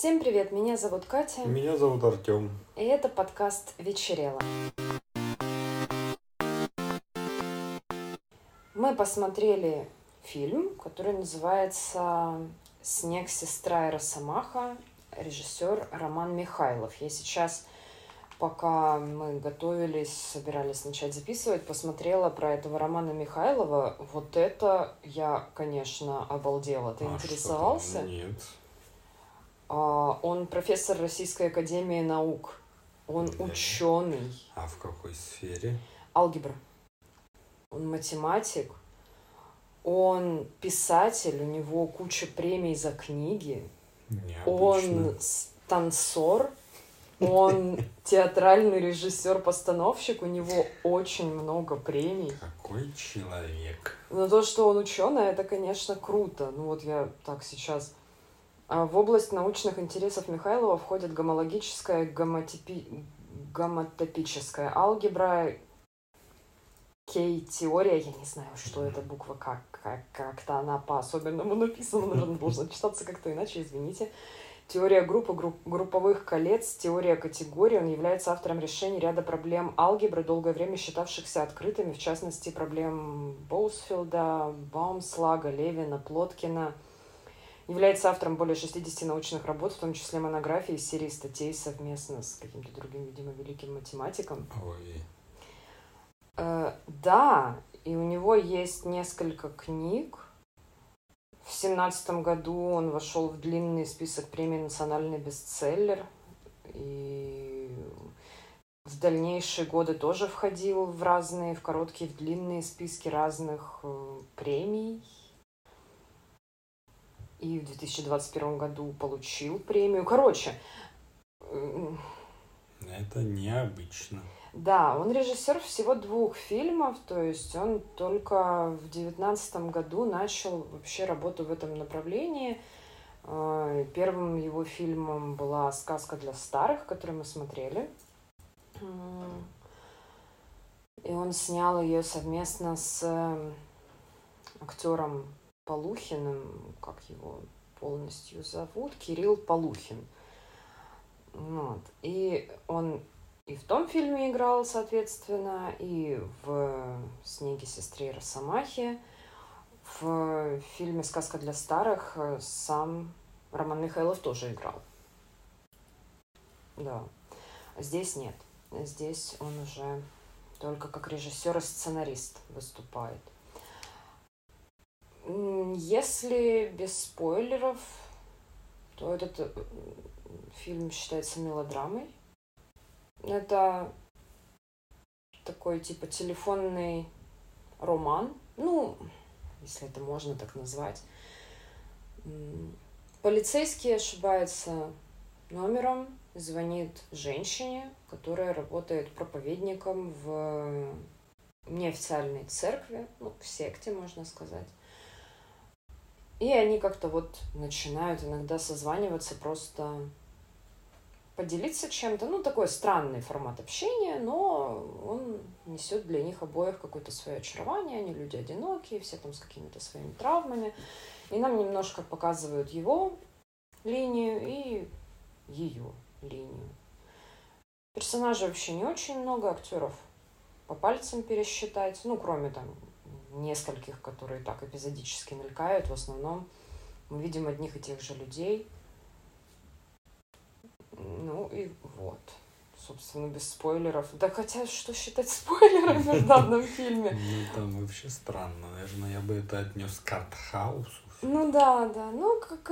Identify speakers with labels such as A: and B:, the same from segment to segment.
A: Всем привет, меня зовут Катя.
B: Меня зовут Артем.
A: И это подкаст «Вечерело». Мы посмотрели фильм, который называется «Снег, сестра и Росомаха», режиссер Роман Михайлов. Я сейчас, пока мы готовились, собирались начать записывать, посмотрела про этого Романа Михайлова. Вот это я, конечно, обалдела. Ты
B: А
A: интересовался?
B: Нет.
A: А, Он профессор Российской Академии Наук. Он
B: Да.
A: ученый.
B: А в какой сфере?
A: Алгебра. Он математик. Он писатель, у него куча премий за книги.
B: Необычно.
A: Он танцор. Он театральный режиссер-постановщик. У него очень много премий.
B: Какой человек.
A: Но то, что он ученый, это, конечно, круто. Ну вот я так сейчас... А В область научных интересов Михайлова входит гомологическая, гомотипи... гомотопическая алгебра, кей-теория, я не знаю, что это буква, как, как, как-то она по-особенному написана, наверное, должна читаться как-то иначе, извините. Теория группы, групп- групповых колец, теория категорий. Он является автором решений ряда проблем алгебры, долгое время считавшихся открытыми, в частности, проблем Боусфилда, Баумслага, Левина, Плоткина. Является автором более 60 научных работ, в том числе монографии из серии статей совместно с каким-то другим, видимо, великим математиком.
B: Ой.
A: Э, да, и у него есть несколько книг. В семнадцатом году он вошел в длинный список премий «Национальный бестселлер». И в дальнейшие годы тоже входил в разные, в короткие, в длинные списки разных э, премий. И в 2021 году получил премию. Короче,
B: Это необычно.
A: да, он режиссер всего двух фильмов, то есть он только в девятнадцатом году начал вообще работу в этом направлении. Э, Первым его фильмом была «Сказка для старых», которую мы смотрели. И он снял ее совместно с актером Полухиным, как его полностью зовут, Кирилл Полухин. Вот. И он и в том фильме играл, соответственно, и в «Снеге сестре Росомахи». В фильме «Сказка для старых» сам Роман Михайлов тоже играл. Да. Здесь нет. Здесь он уже только как режиссер и сценарист выступает. Если без спойлеров, то этот э, фильм считается мелодрамой. Это такой типа телефонный роман. Ну, если это можно так назвать. Полицейский ошибается номером, звонит женщине, которая работает проповедником в неофициальной церкви, ну, в секте, можно сказать. И они как-то вот начинают иногда созваниваться просто поделиться чем-то. Ну, такой странный формат общения, но он несет для них обоих какое-то свое очарование. Они люди одинокие, все там с какими-то своими травмами. И нам немножко показывают его линию и ее линию. Персонажей вообще не очень много, актеров по пальцам пересчитать. Ну, кроме там нескольких, которые так эпизодически мелькают. В основном мы видим одних и тех же людей. Ну и вот. Собственно, без спойлеров. Да хотя, что считать спойлерами в данном фильме?
B: Ну, там вообще странно. Наверное, я бы это отнес к артхаусу.
A: Ну да, да. Ну, как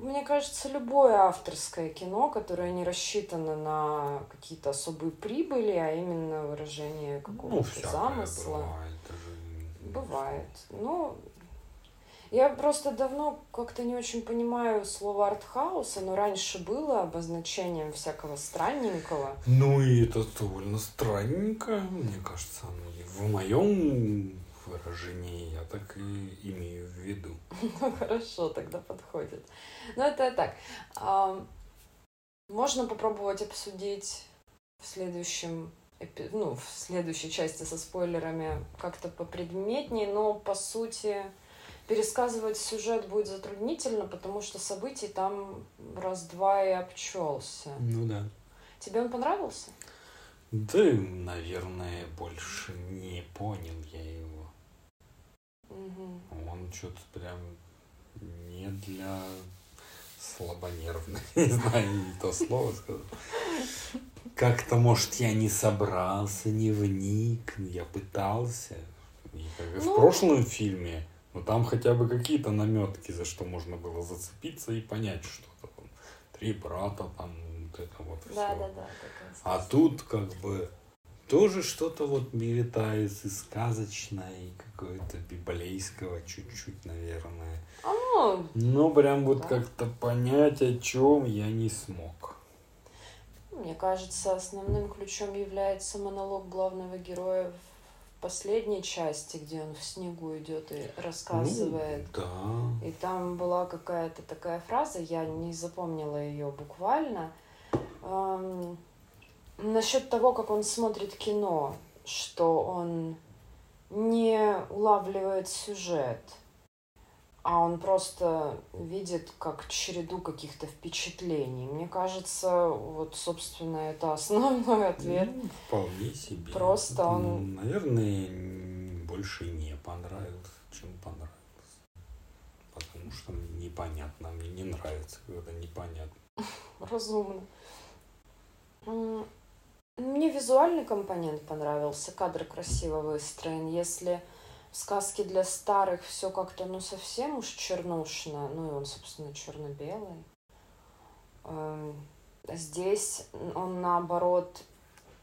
A: мне кажется, любое авторское кино, которое не рассчитано на какие-то особые прибыли, а именно выражение
B: Ну,
A: какого-то
B: всякое
A: замысла.
B: бывает.
A: Бывает. Ну, я просто давно как-то не очень понимаю слово артхаус. Оно раньше было обозначением всякого странненького.
B: Ну, и это довольно странненько. Мне кажется, в моем выражении я так и имею в виду.
A: Ну, хорошо, тогда подходит. Ну, это так. Можно попробовать обсудить в следующем ну, в следующей части со спойлерами как-то попредметнее, но по сути пересказывать сюжет будет затруднительно, потому что событий там раз-два и обчелся.
B: Ну да.
A: Тебе он понравился?
B: Да, наверное, больше не понял я его.
A: Угу.
B: Он что-то прям не для слабонервных. Не знаю, не то слово сказал. Как-то, может, я не собрался, не вник, я пытался. И как и в
A: Ну.
B: прошлом фильме, но там хотя бы какие-то наметки, за что можно было зацепиться и понять что-то. там. Три брата, там, вот это вот
A: Да,
B: всё.
A: да, да. такая
B: А тут как бы тоже что-то вот витается сказочное, и какое-то библейского чуть-чуть, наверное.
A: А, ну,
B: Но прям вот
A: Да.
B: как-то понять, о чем я не смог.
A: Мне кажется, основным ключом является монолог главного героя в последней части, где он в снегу идет и рассказывает.
B: Ну, да.
A: И там была какая-то такая фраза, я не запомнила ее буквально, эм, насчет того, как он смотрит кино, что он не улавливает сюжет, а он просто видит как череду каких-то впечатлений. Мне кажется, вот, собственно, это основной ответ.
B: Ну, вполне себе.
A: Просто он-
B: М, Наверное, больше не понравился, чем понравился. Потому что непонятно. Мне не нравится, когда непонятно.
A: Разумно. Мне визуальный компонент понравился, кадр красиво выстроен. Если в сказке для старых все как-то ну совсем уж чернушно, ну и он, собственно, черно-белый. эм, Здесь он наоборот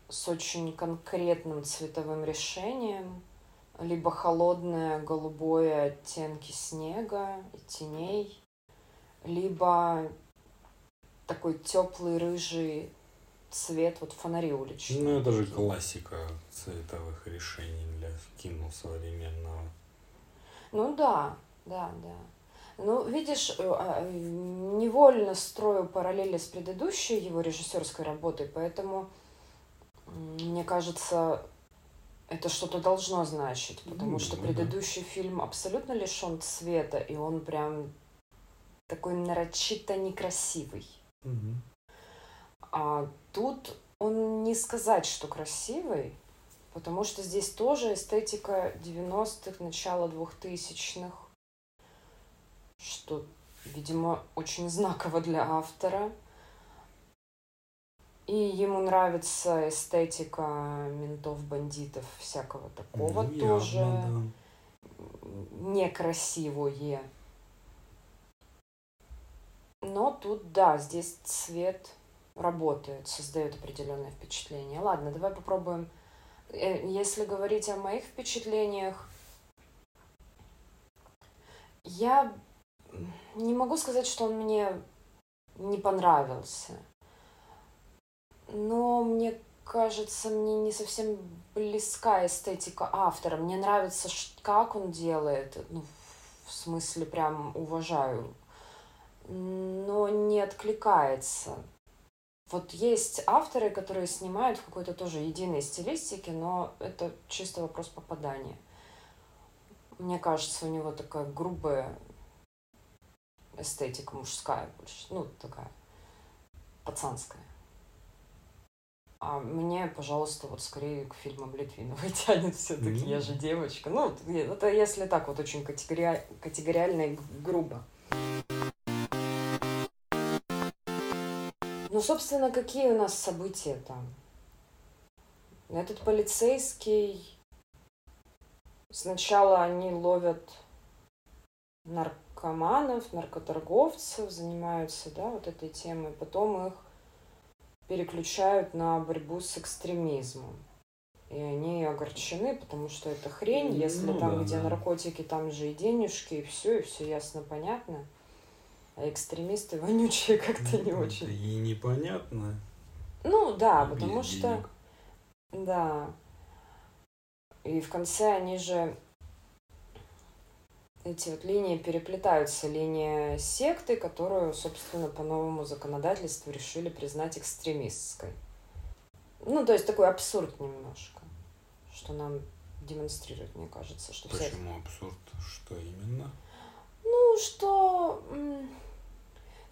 A: с очень конкретным цветовым решением, либо холодное голубое оттенки снега и теней, либо такой теплый рыжий цвет, вот фонари уличные.
B: Ну, это же классика цветовых решений для кино современного.
A: Ну да, да, да. Ну, видишь, э, а, э, невольно строю параллели с предыдущей его режиссерской работой, поэтому мне кажется, это что-то должно значить, потому
B: Ну,
A: что
B: ну да.
A: предыдущий фильм абсолютно лишен цвета, и он прям такой нарочито некрасивый.
B: Мгм.
A: А тут он не сказать, что красивый, потому что здесь тоже эстетика 90-х, начала 2000-х, что, видимо, очень знаково для автора. И ему нравится эстетика ментов, бандитов, всякого такого
B: Ну,
A: тоже
B: явно,
A: некрасивое. Но тут, да, здесь цвет работает, создает определенное впечатление. Ладно, давай попробуем. Э, Если говорить о моих впечатлениях, я не могу сказать, что он мне не понравился. Но мне кажется, мне не совсем близка эстетика автора. Мне нравится, как он делает. Ну, в смысле, прям уважаю. Но не откликается. Вот есть авторы, которые снимают в какой-то тоже единой стилистике, но это чисто вопрос попадания. Мне кажется, у него такая грубая эстетика мужская больше. Ну, такая пацанская. А мне, пожалуйста, вот скорее к фильмам Литвиновой тянет все-таки.
B: Ну.
A: Я же девочка. Ну, это если так вот очень категори... категориально и грубо. Собственно, какие у нас события там? Этот полицейский... Сначала они ловят наркоманов, наркоторговцев, занимаются, да, вот этой темой. Потом их переключают на борьбу с экстремизмом. И они огорчены, потому что это хрень, если
B: Ну
A: там,
B: да,
A: где
B: да.
A: наркотики, там же и денежки, и все, и все ясно, понятно. А экстремисты вонючие как-то не
B: Ну,
A: очень.
B: И непонятно.
A: Ну да,
B: и
A: потому что,
B: денег.
A: да. И в конце они же эти вот линии переплетаются. Линия секты, которую, собственно, по новому законодательству решили признать экстремистской. Ну, то есть такой абсурд немножко, что нам демонстрирует, мне кажется, что вся
B: Почему абсурд? Что именно?
A: Ну, что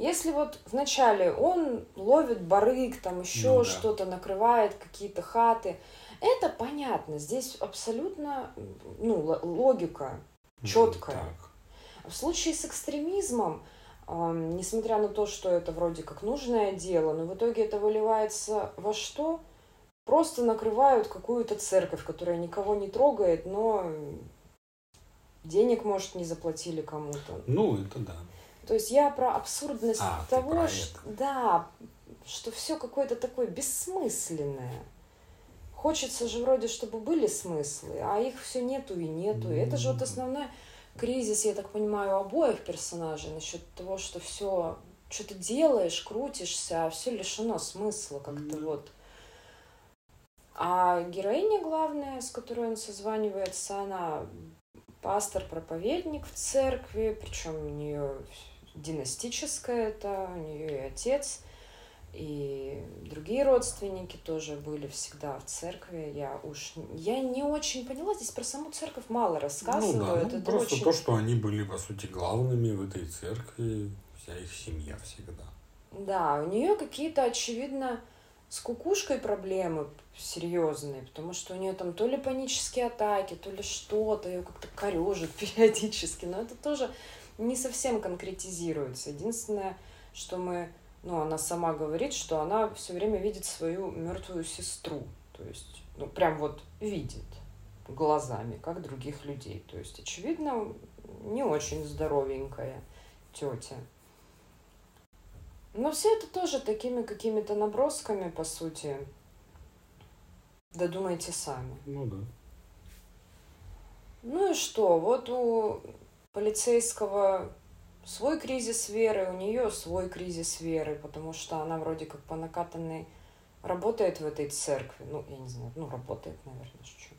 A: если вот вначале он ловит барык, там еще
B: Ну да.
A: что-то, накрывает какие-то хаты, это понятно. Здесь абсолютно ну, логика. Чёткая.
B: Так.
A: А В случае с экстремизмом, ам, несмотря на то, что это вроде как нужное дело, но в итоге это выливается во что? Просто накрывают какую-то церковь, которая никого не трогает, но денег, может, не заплатили кому-то.
B: Ну, это да.
A: То есть я про абсурдность
B: А,
A: того,
B: это.
A: да, что все какое-то такое бессмысленное. Хочется же вроде, чтобы были смыслы, а их все нету и нету. И это же вот основной кризис, я так понимаю, обоих персонажей насчет того, что все, что ты делаешь, крутишься, а все лишено смысла как-то
B: Мгм.
A: вот. А героиня главная, с которой он созванивается, она пастор-проповедник в церкви, причем у нее династическое это, у нее и отец, и другие родственники тоже были всегда в церкви. Я уж я не очень поняла, здесь про саму церковь мало
B: Ну
A: рассказывают.
B: да, ну,
A: это
B: просто
A: очень...
B: то, что они были, по сути, главными в этой церкви, вся их семья всегда.
A: Да, у нее какие-то, очевидно, с кукушкой проблемы серьезные, потому что у нее там то ли панические атаки, то ли что-то, ее как-то корежит периодически, но это тоже не совсем конкретизируется. Единственное, что мы, ну, она сама говорит, что она все время видит свою мертвую сестру, то есть, ну, прям вот видит глазами, как других людей. То есть, очевидно, не очень здоровенькая тетя. Но все это тоже такими какими-то набросками, по сути. Додумайте сами.
B: Ну да.
A: Ну и что? Вот у полицейского свой кризис веры, у нее свой кризис веры, потому что она вроде как по накатанной работает в этой церкви. Ну, я не знаю, ну, работает, наверное, шучу.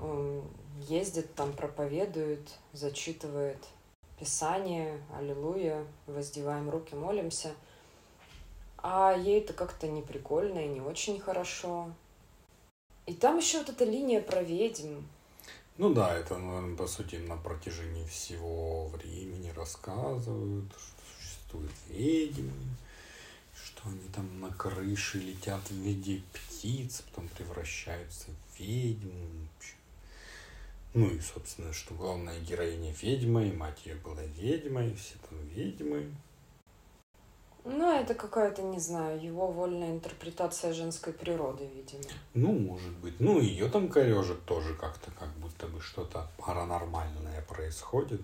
A: Эм, Ездит там, проповедует, зачитывает Писание, аллилуйя, воздеваем руки, молимся. А ей это как-то не прикольно и не очень хорошо. И там еще вот эта линия про ведьм.
B: Ну да, это, наверное, по сути, на протяжении всего времени рассказывают, что существуют ведьмы, что они там на крыше летят в виде птиц, потом превращаются в ведьм. Ну и, собственно, что главная героиня ведьма, и мать ее была ведьмой, все там ведьмы.
A: Ну, это какая-то, не знаю, его вольная интерпретация женской природы, видимо.
B: Ну, может быть. Ну, ее там корежит тоже как-то, как будто бы что-то паранормальное происходит.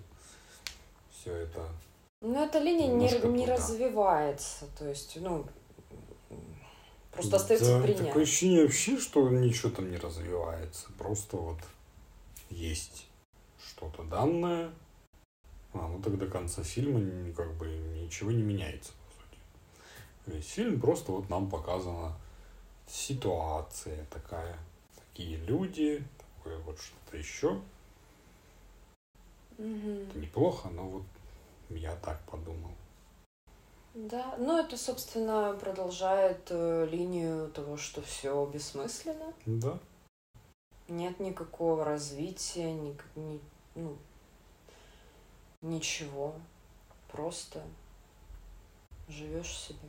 B: Все это
A: Но эта линия не, не развивается, то есть, ну, просто остается
B: Да,
A: принять.
B: Такое ощущение вообще, что ничего там не развивается. Просто вот есть что-то данное, а ну так до конца фильма как бы ничего не меняется. Весь фильм просто вот нам показана ситуация такая. Такие люди, такое вот что-то еще.
A: Мгм.
B: Это неплохо, но вот я так подумал.
A: Да, ну это, собственно, продолжает э, линию того, что все бессмысленно,
B: Да.
A: нет никакого развития, ни, ни- ну, ничего, просто живешь себе.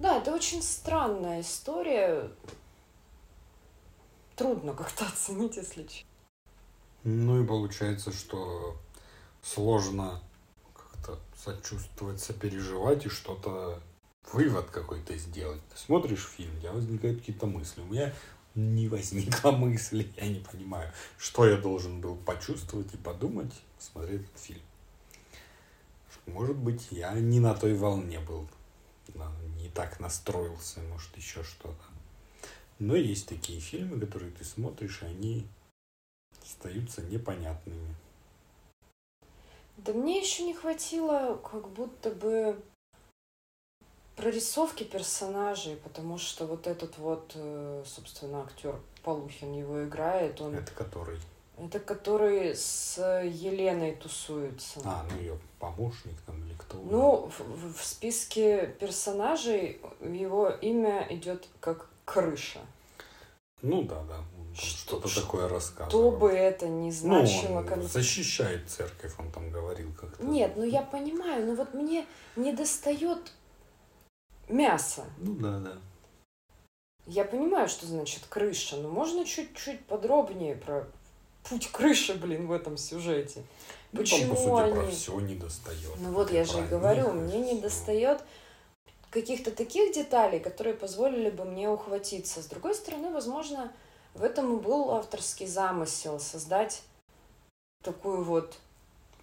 A: Да, это очень странная история. Трудно как-то оценить, если честно.
B: Ну и получается, что сложно как-то сочувствовать, сопереживать и что-то, вывод какой-то сделать. Ты смотришь фильм, у тебя возникают какие-то мысли. У меня не возникло мысли, я не понимаю, что я должен был почувствовать и подумать, смотреть этот фильм. Может быть, я не на той волне был, да, не так настроился, может, еще что-то. Но есть такие фильмы, которые ты смотришь, и они остаются непонятными.
A: Да мне еще не хватило как будто бы прорисовки персонажей, потому что вот этот вот, э, собственно, актер Полухин его играет, он
B: Это который...
A: это который с Еленой тусуется.
B: А, ну ее помощник там или кто.
A: Ну, в, в- списке персонажей его имя идет как крыша.
B: Ну да, да. что-то такое
A: Что
B: рассказывал.
A: бы это ни
B: Ну,
A: значило.
B: он
A: кон-
B: защищает церковь, он там говорил как-то.
A: Нет, ну я понимаю, но вот мне не достает мяса.
B: Ну да, да.
A: Я понимаю, что значит крыша, но можно чуть-чуть подробнее про путь крыши, блин, в этом сюжете.
B: Ну, там,
A: Почему
B: по сути, про
A: они...
B: все не достает.
A: Ну вот я же и
B: Про
A: говорю,
B: них
A: мне не достает каких-то таких деталей, которые позволили бы мне ухватиться. С другой стороны, возможно, в этом и был авторский замысел создать такую вот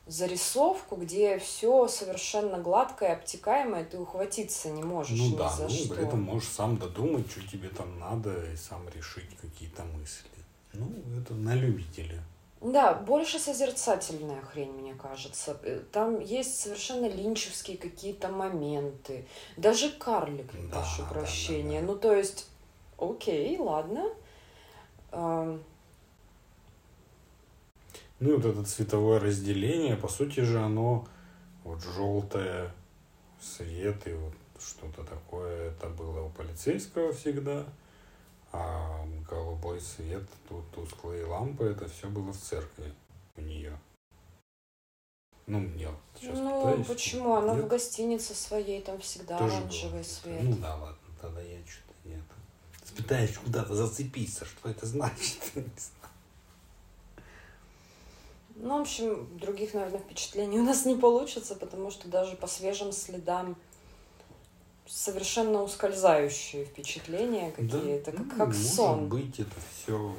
A: зарисовку, где все совершенно гладкое, обтекаемое, ты ухватиться не можешь
B: Ну
A: ни
B: да,
A: за
B: ну
A: что.
B: это можешь сам додумать, что тебе там надо, и сам решить какие-то мысли. Ну, это на любителя.
A: Да, больше созерцательная хрень, мне кажется. Э, Там есть совершенно линчевские какие-то моменты. Даже карлик,
B: Да,
A: прошу
B: да,
A: прощения.
B: да, да.
A: Ну, то есть, окей, ладно. Ам,
B: Ну и вот это цветовое разделение, по сути же оно вот желтое свет и вот что-то такое, это было у полицейского всегда, а голубой свет, тут тусклые лампы, это все было в церкви у нее. Ну, я вот сейчас
A: ну,
B: пытаюсь.
A: почему? Она
B: Нет?
A: в гостинице своей, там всегда
B: Тоже
A: оранжевый
B: было.
A: свет.
B: Ну да, ладно, тогда я что-то нет. Пытаюсь куда-то зацепиться, что это значит. Не знаю.
A: Ну, в общем, других, наверное, впечатлений у нас не получится, потому что даже по свежим следам совершенно ускользающие впечатления какие-то,
B: Да,
A: как,
B: ну,
A: как
B: может
A: сон.
B: быть, это все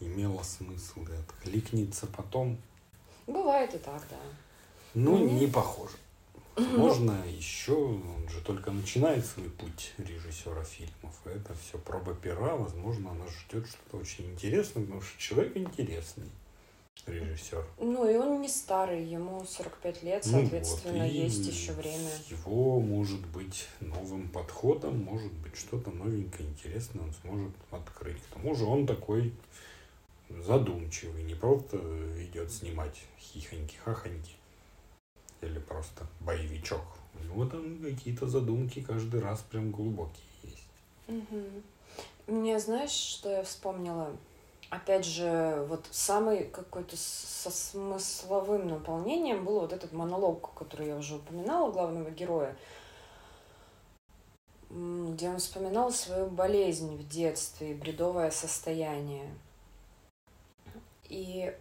B: имело смысл, и откликнется потом.
A: Бывает и так, да.
B: Ну,
A: Мне-
B: не похоже. Можно еще, он же только начинает свой путь режиссера фильмов. и Это все проба пера, возможно, она ждет что-то очень интересное, потому что человек интересный, режиссер.
A: Ну, и он не старый, ему 45 лет,
B: Ну
A: соответственно,
B: вот, и
A: есть еще время.
B: Его, может быть, новым подходом, может быть, что-то новенькое, интересное он сможет открыть. К тому же он такой задумчивый, не просто идет снимать хихоньки-хахоньки или просто боевичок. У него там какие-то задумки каждый раз прям глубокие есть.
A: Мгм. Мне, знаешь, что я вспомнила? Опять же, вот самый какой-то со смысловым наполнением был вот этот монолог, который я уже упоминала, главного героя, где он вспоминал свою болезнь в детстве и бредовое состояние. И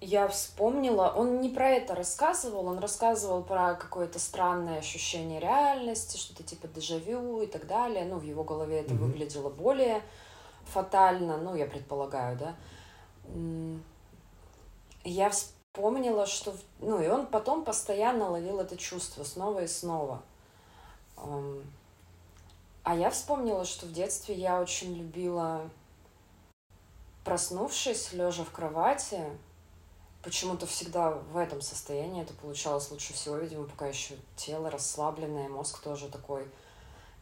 A: я вспомнила, он не про это рассказывал, он рассказывал про какое-то странное ощущение реальности, что-то типа дежавю и так далее. Ну, в его голове это
B: Мгм.
A: выглядело более фатально, ну, я предполагаю, да. Я вспомнила, что... Ну, и он потом постоянно ловил это чувство снова и снова. Ам, А я вспомнила, что в детстве я очень любила, проснувшись, лежа в кровати, почему-то всегда в этом состоянии это получалось лучше всего, видимо, пока еще тело расслабленное, мозг тоже такой.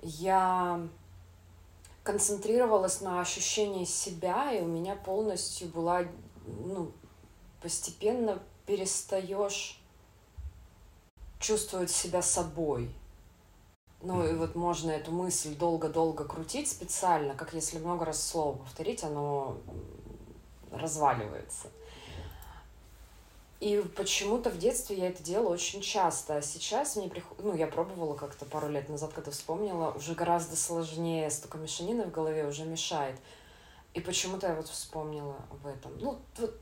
A: Я концентрировалась на ощущении себя, и у меня полностью была, ну, постепенно перестаешь чувствовать себя собой. Ну и вот можно эту мысль долго-долго крутить специально, как если много раз слово повторить, оно разваливается. И почему-то в детстве я это делала очень часто, а сейчас мне приходит, ну, я пробовала как-то пару лет назад, когда вспомнила, уже гораздо сложнее, столько мешанины в голове уже мешает. И почему-то я вот вспомнила об этом. Ну, вот,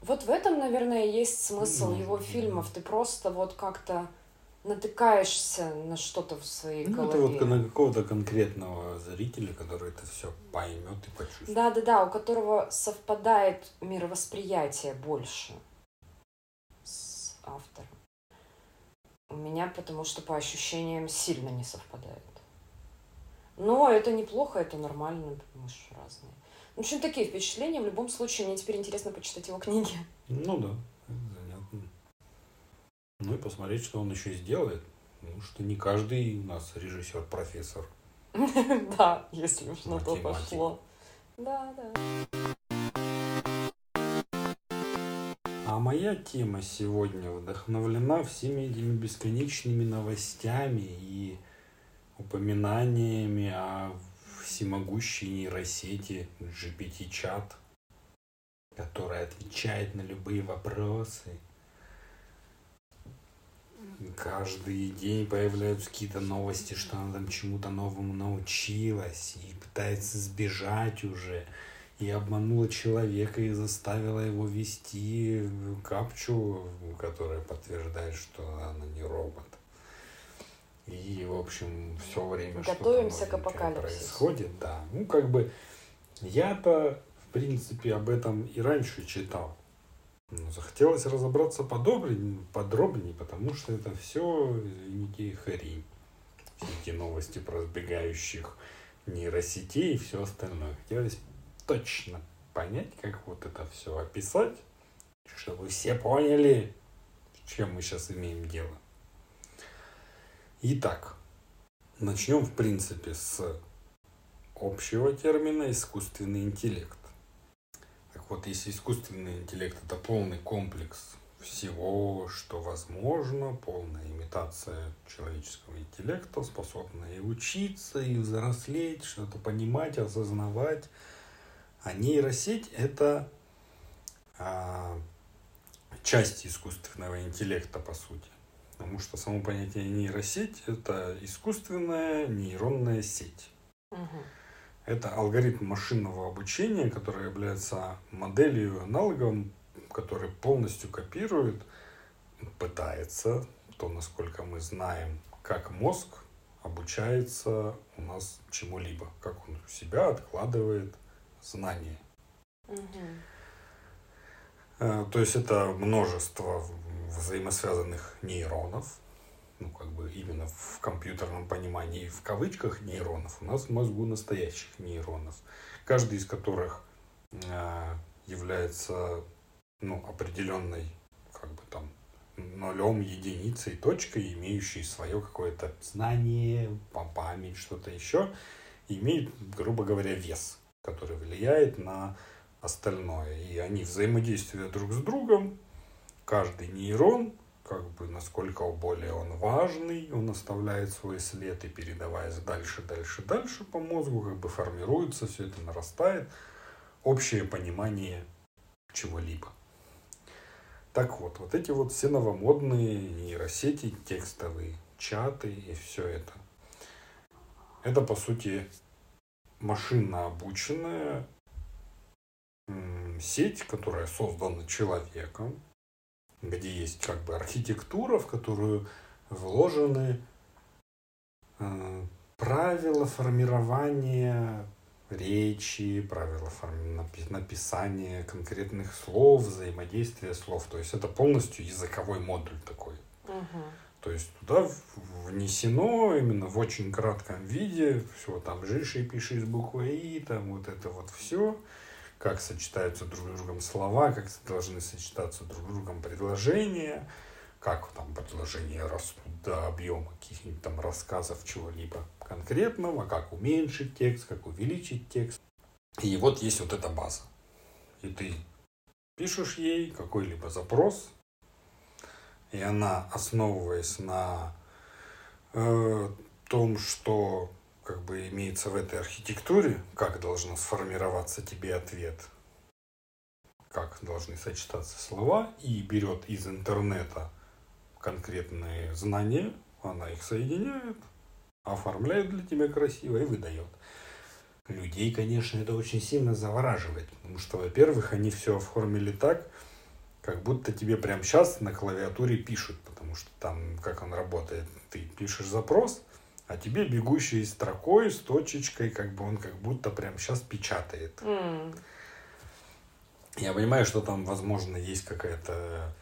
A: вот в этом, наверное, есть смысл его
B: да.
A: фильмов. Ты просто вот как-то натыкаешься на что-то в своей
B: Ну,
A: голове.
B: это вот на какого-то конкретного зрителя, который это все поймет и почувствует.
A: Да-да-да, у которого совпадает мировосприятие больше с автором. У меня потому что по ощущениям сильно не совпадает. Но это неплохо, это нормально, мы же разные. В общем, такие впечатления. В любом случае, мне теперь интересно почитать его книги.
B: Ну да, занятно. Ну и посмотреть, что он еще сделает. Потому что не каждый у нас режиссер-профессор.
A: Да, если уж на то пошло. Да, да.
B: Моя тема сегодня вдохновлена всеми этими бесконечными новостями и упоминаниями о всемогущей нейросети GPT-чат, которая отвечает на любые вопросы. Каждый день появляются какие-то новости, что она там чему-то новому научилась и пытается сбежать уже. И обманула человека и заставила его вести капчу, которая подтверждает, что она не робот. И, в общем, все время
A: Готовимся к апокалипсису.
B: происходит, да. Ну, как бы, я-то, в принципе, об этом и раньше читал. Но захотелось разобраться подробнее, подробнее, потому что это все, извините, хрень. Все эти новости про сбегающих нейросетей и все остальное. Хотелось точно понять, как вот это все описать, чтобы все поняли, с чем мы сейчас имеем дело. Итак, начнем, в принципе, с общего термина искусственный интеллект. Так вот, если искусственный интеллект это полный комплекс всего, что возможно, полная имитация человеческого интеллекта, способная и учиться, и взрослеть, что-то понимать, осознавать. А нейросеть это а, часть искусственного интеллекта, по сути. Потому что само понятие нейросеть – это искусственная нейронная сеть.
A: Угу.
B: Это алгоритм машинного обучения, который является моделью, аналогом, который полностью копирует, пытается, то, насколько мы знаем, как мозг обучается у нас чему-либо, как он у себя откладывает знания.
A: Угу.
B: То есть это множество взаимосвязанных нейронов, ну, как бы именно в компьютерном понимании, в кавычках нейронов, у нас в мозгу настоящих нейронов, каждый из которых э, является ну, определенной, как бы там, нулем, единицей, точкой, имеющей свое какое-то знание, память, что-то еще, имеет, грубо говоря, вес, который влияет на остальное. И они взаимодействуют друг с другом, каждый нейрон, как бы насколько более он важный, он оставляет свой след и передаваясь дальше, дальше, дальше по мозгу, как бы формируется, все это нарастает, общее понимание чего-либо. Так вот, вот эти вот все новомодные нейросети, текстовые чаты и все это. Это, по сути, машинно обученная сеть, которая создана человеком, где есть как бы архитектура, в которую вложены э, правила формирования речи, правила написания конкретных слов, взаимодействия слов. То есть это полностью языковой модуль такой.
A: Угу.
B: То есть туда внесено именно в очень кратком виде, все там жишь и пишешь буквой И, там вот это вот все как сочетаются друг с другом слова, как должны сочетаться друг с другом предложения, как там предложения растут до объема каких-нибудь там рассказов чего-либо конкретного, как уменьшить текст, как увеличить текст. И вот есть вот эта база. И ты пишешь ей какой-либо запрос, и она, основываясь на э, том, что как бы имеется в этой архитектуре, как должно сформироваться тебе ответ, как должны сочетаться слова, и берет из интернета конкретные знания, она их соединяет, оформляет для тебя красиво и выдает. Людей, конечно, это очень сильно завораживает, потому что, во-первых, они все оформили так, как будто тебе прямо сейчас на клавиатуре пишут, потому что там, как он работает, ты пишешь запрос – а тебе бегущей строкой с точечкой, как бы он как будто прям сейчас печатает.
A: Mm.
B: Я понимаю, что там, возможно, есть какая-то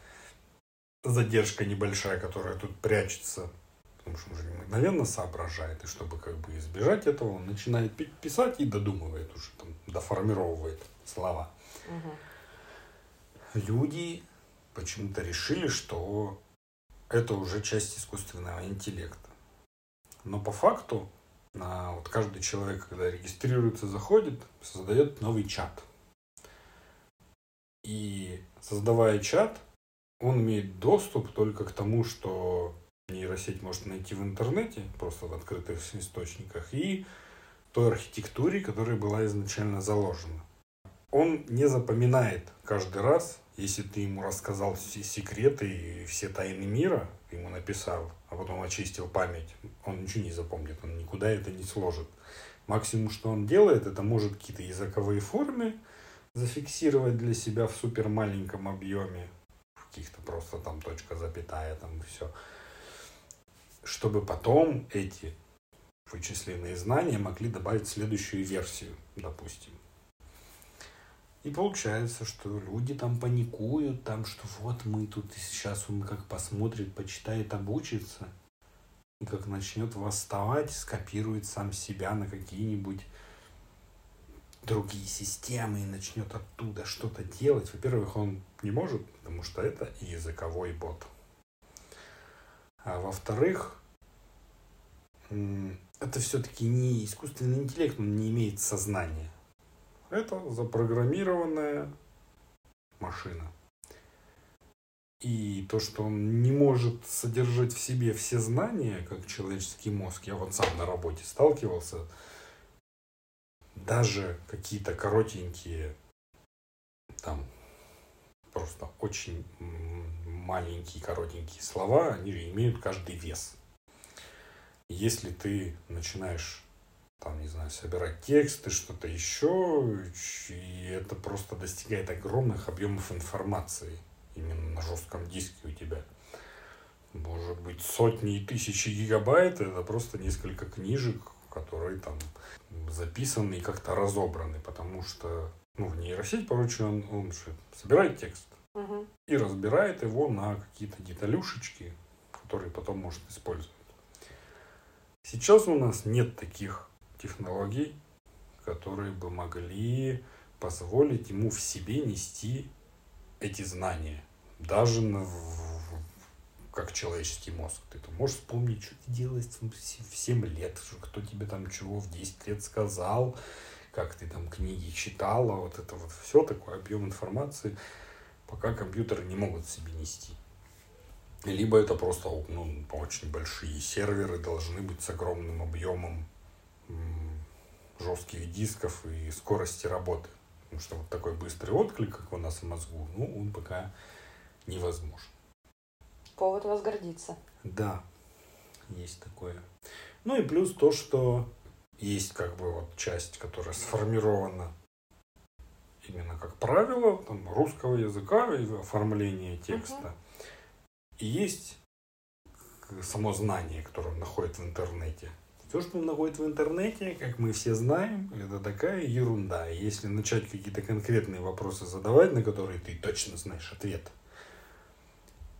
B: задержка небольшая, которая тут прячется, потому что он уже мгновенно соображает, и чтобы как бы избежать этого, он начинает писать и додумывает уже, там, доформировывает слова.
A: Угу.
B: Люди почему-то решили, что это уже часть искусственного интеллекта. Но по факту вот каждый человек, когда регистрируется, заходит, создает новый чат. И создавая чат, он имеет доступ только к тому, что нейросеть может найти в интернете, просто в открытых источниках, и той архитектуре, которая была изначально заложена. Он не запоминает каждый раз, если ты ему рассказал все секреты и все тайны мира, ему написал, а потом очистил память, он ничего не запомнит, он никуда это не сложит. Максимум, что он делает, это может какие-то языковые формы зафиксировать для себя в супер маленьком объеме, каких-то просто там точка, запятая, там все. Чтобы потом эти вычисленные знания могли добавить следующую версию, допустим. И получается, что люди там паникуют, там, что вот мы тут, и сейчас он как посмотрит, почитает, обучится, и как начнет восставать, скопирует сам себя на какие-нибудь другие системы и начнет оттуда что-то делать. Во-первых, он не может, потому что это языковой бот. А во-вторых, это все-таки не искусственный интеллект, он не имеет сознания. Это запрограммированная машина. И то, что он не может содержать в себе все знания, как человеческий мозг, я вот сам на работе сталкивался, даже какие-то коротенькие, там, просто очень маленькие, коротенькие слова, они имеют каждый вес. Если ты начинаешь там, не знаю, собирать тексты, что-то еще, и это просто достигает огромных объемов информации именно на жестком диске у тебя. Может быть, сотни и тысячи гигабайт, это просто несколько книжек, которые там записаны и как-то разобраны, потому что ну, в нейросеть, короче, он, он же собирает текст
A: Мгм.
B: и разбирает его на какие-то деталюшечки, которые потом может использовать. Сейчас у нас нет таких технологий, которые бы могли позволить ему в себе нести эти знания. Даже на, как человеческий мозг. Ты там можешь вспомнить, что ты делаешь в 7 лет, кто тебе там чего в 10 лет сказал, как ты там книги читала, вот это вот все такой объем информации, пока компьютеры не могут себе нести. Либо это просто ну, очень большие серверы должны быть с огромным объемом жестких дисков и скорости работы. Потому что вот такой быстрый отклик, как у нас в мозгу, ну, он пока невозможен.
A: Повод возгордиться.
B: Да, есть такое. Ну и плюс то, что есть как бы вот часть, которая сформирована именно как правило там, русского языка и оформления текста. И есть само знание, которое он находит в интернете. Все, что он находит в интернете, как мы все знаем, это такая ерунда. Если начать какие-то конкретные вопросы задавать, на которые ты точно знаешь ответ.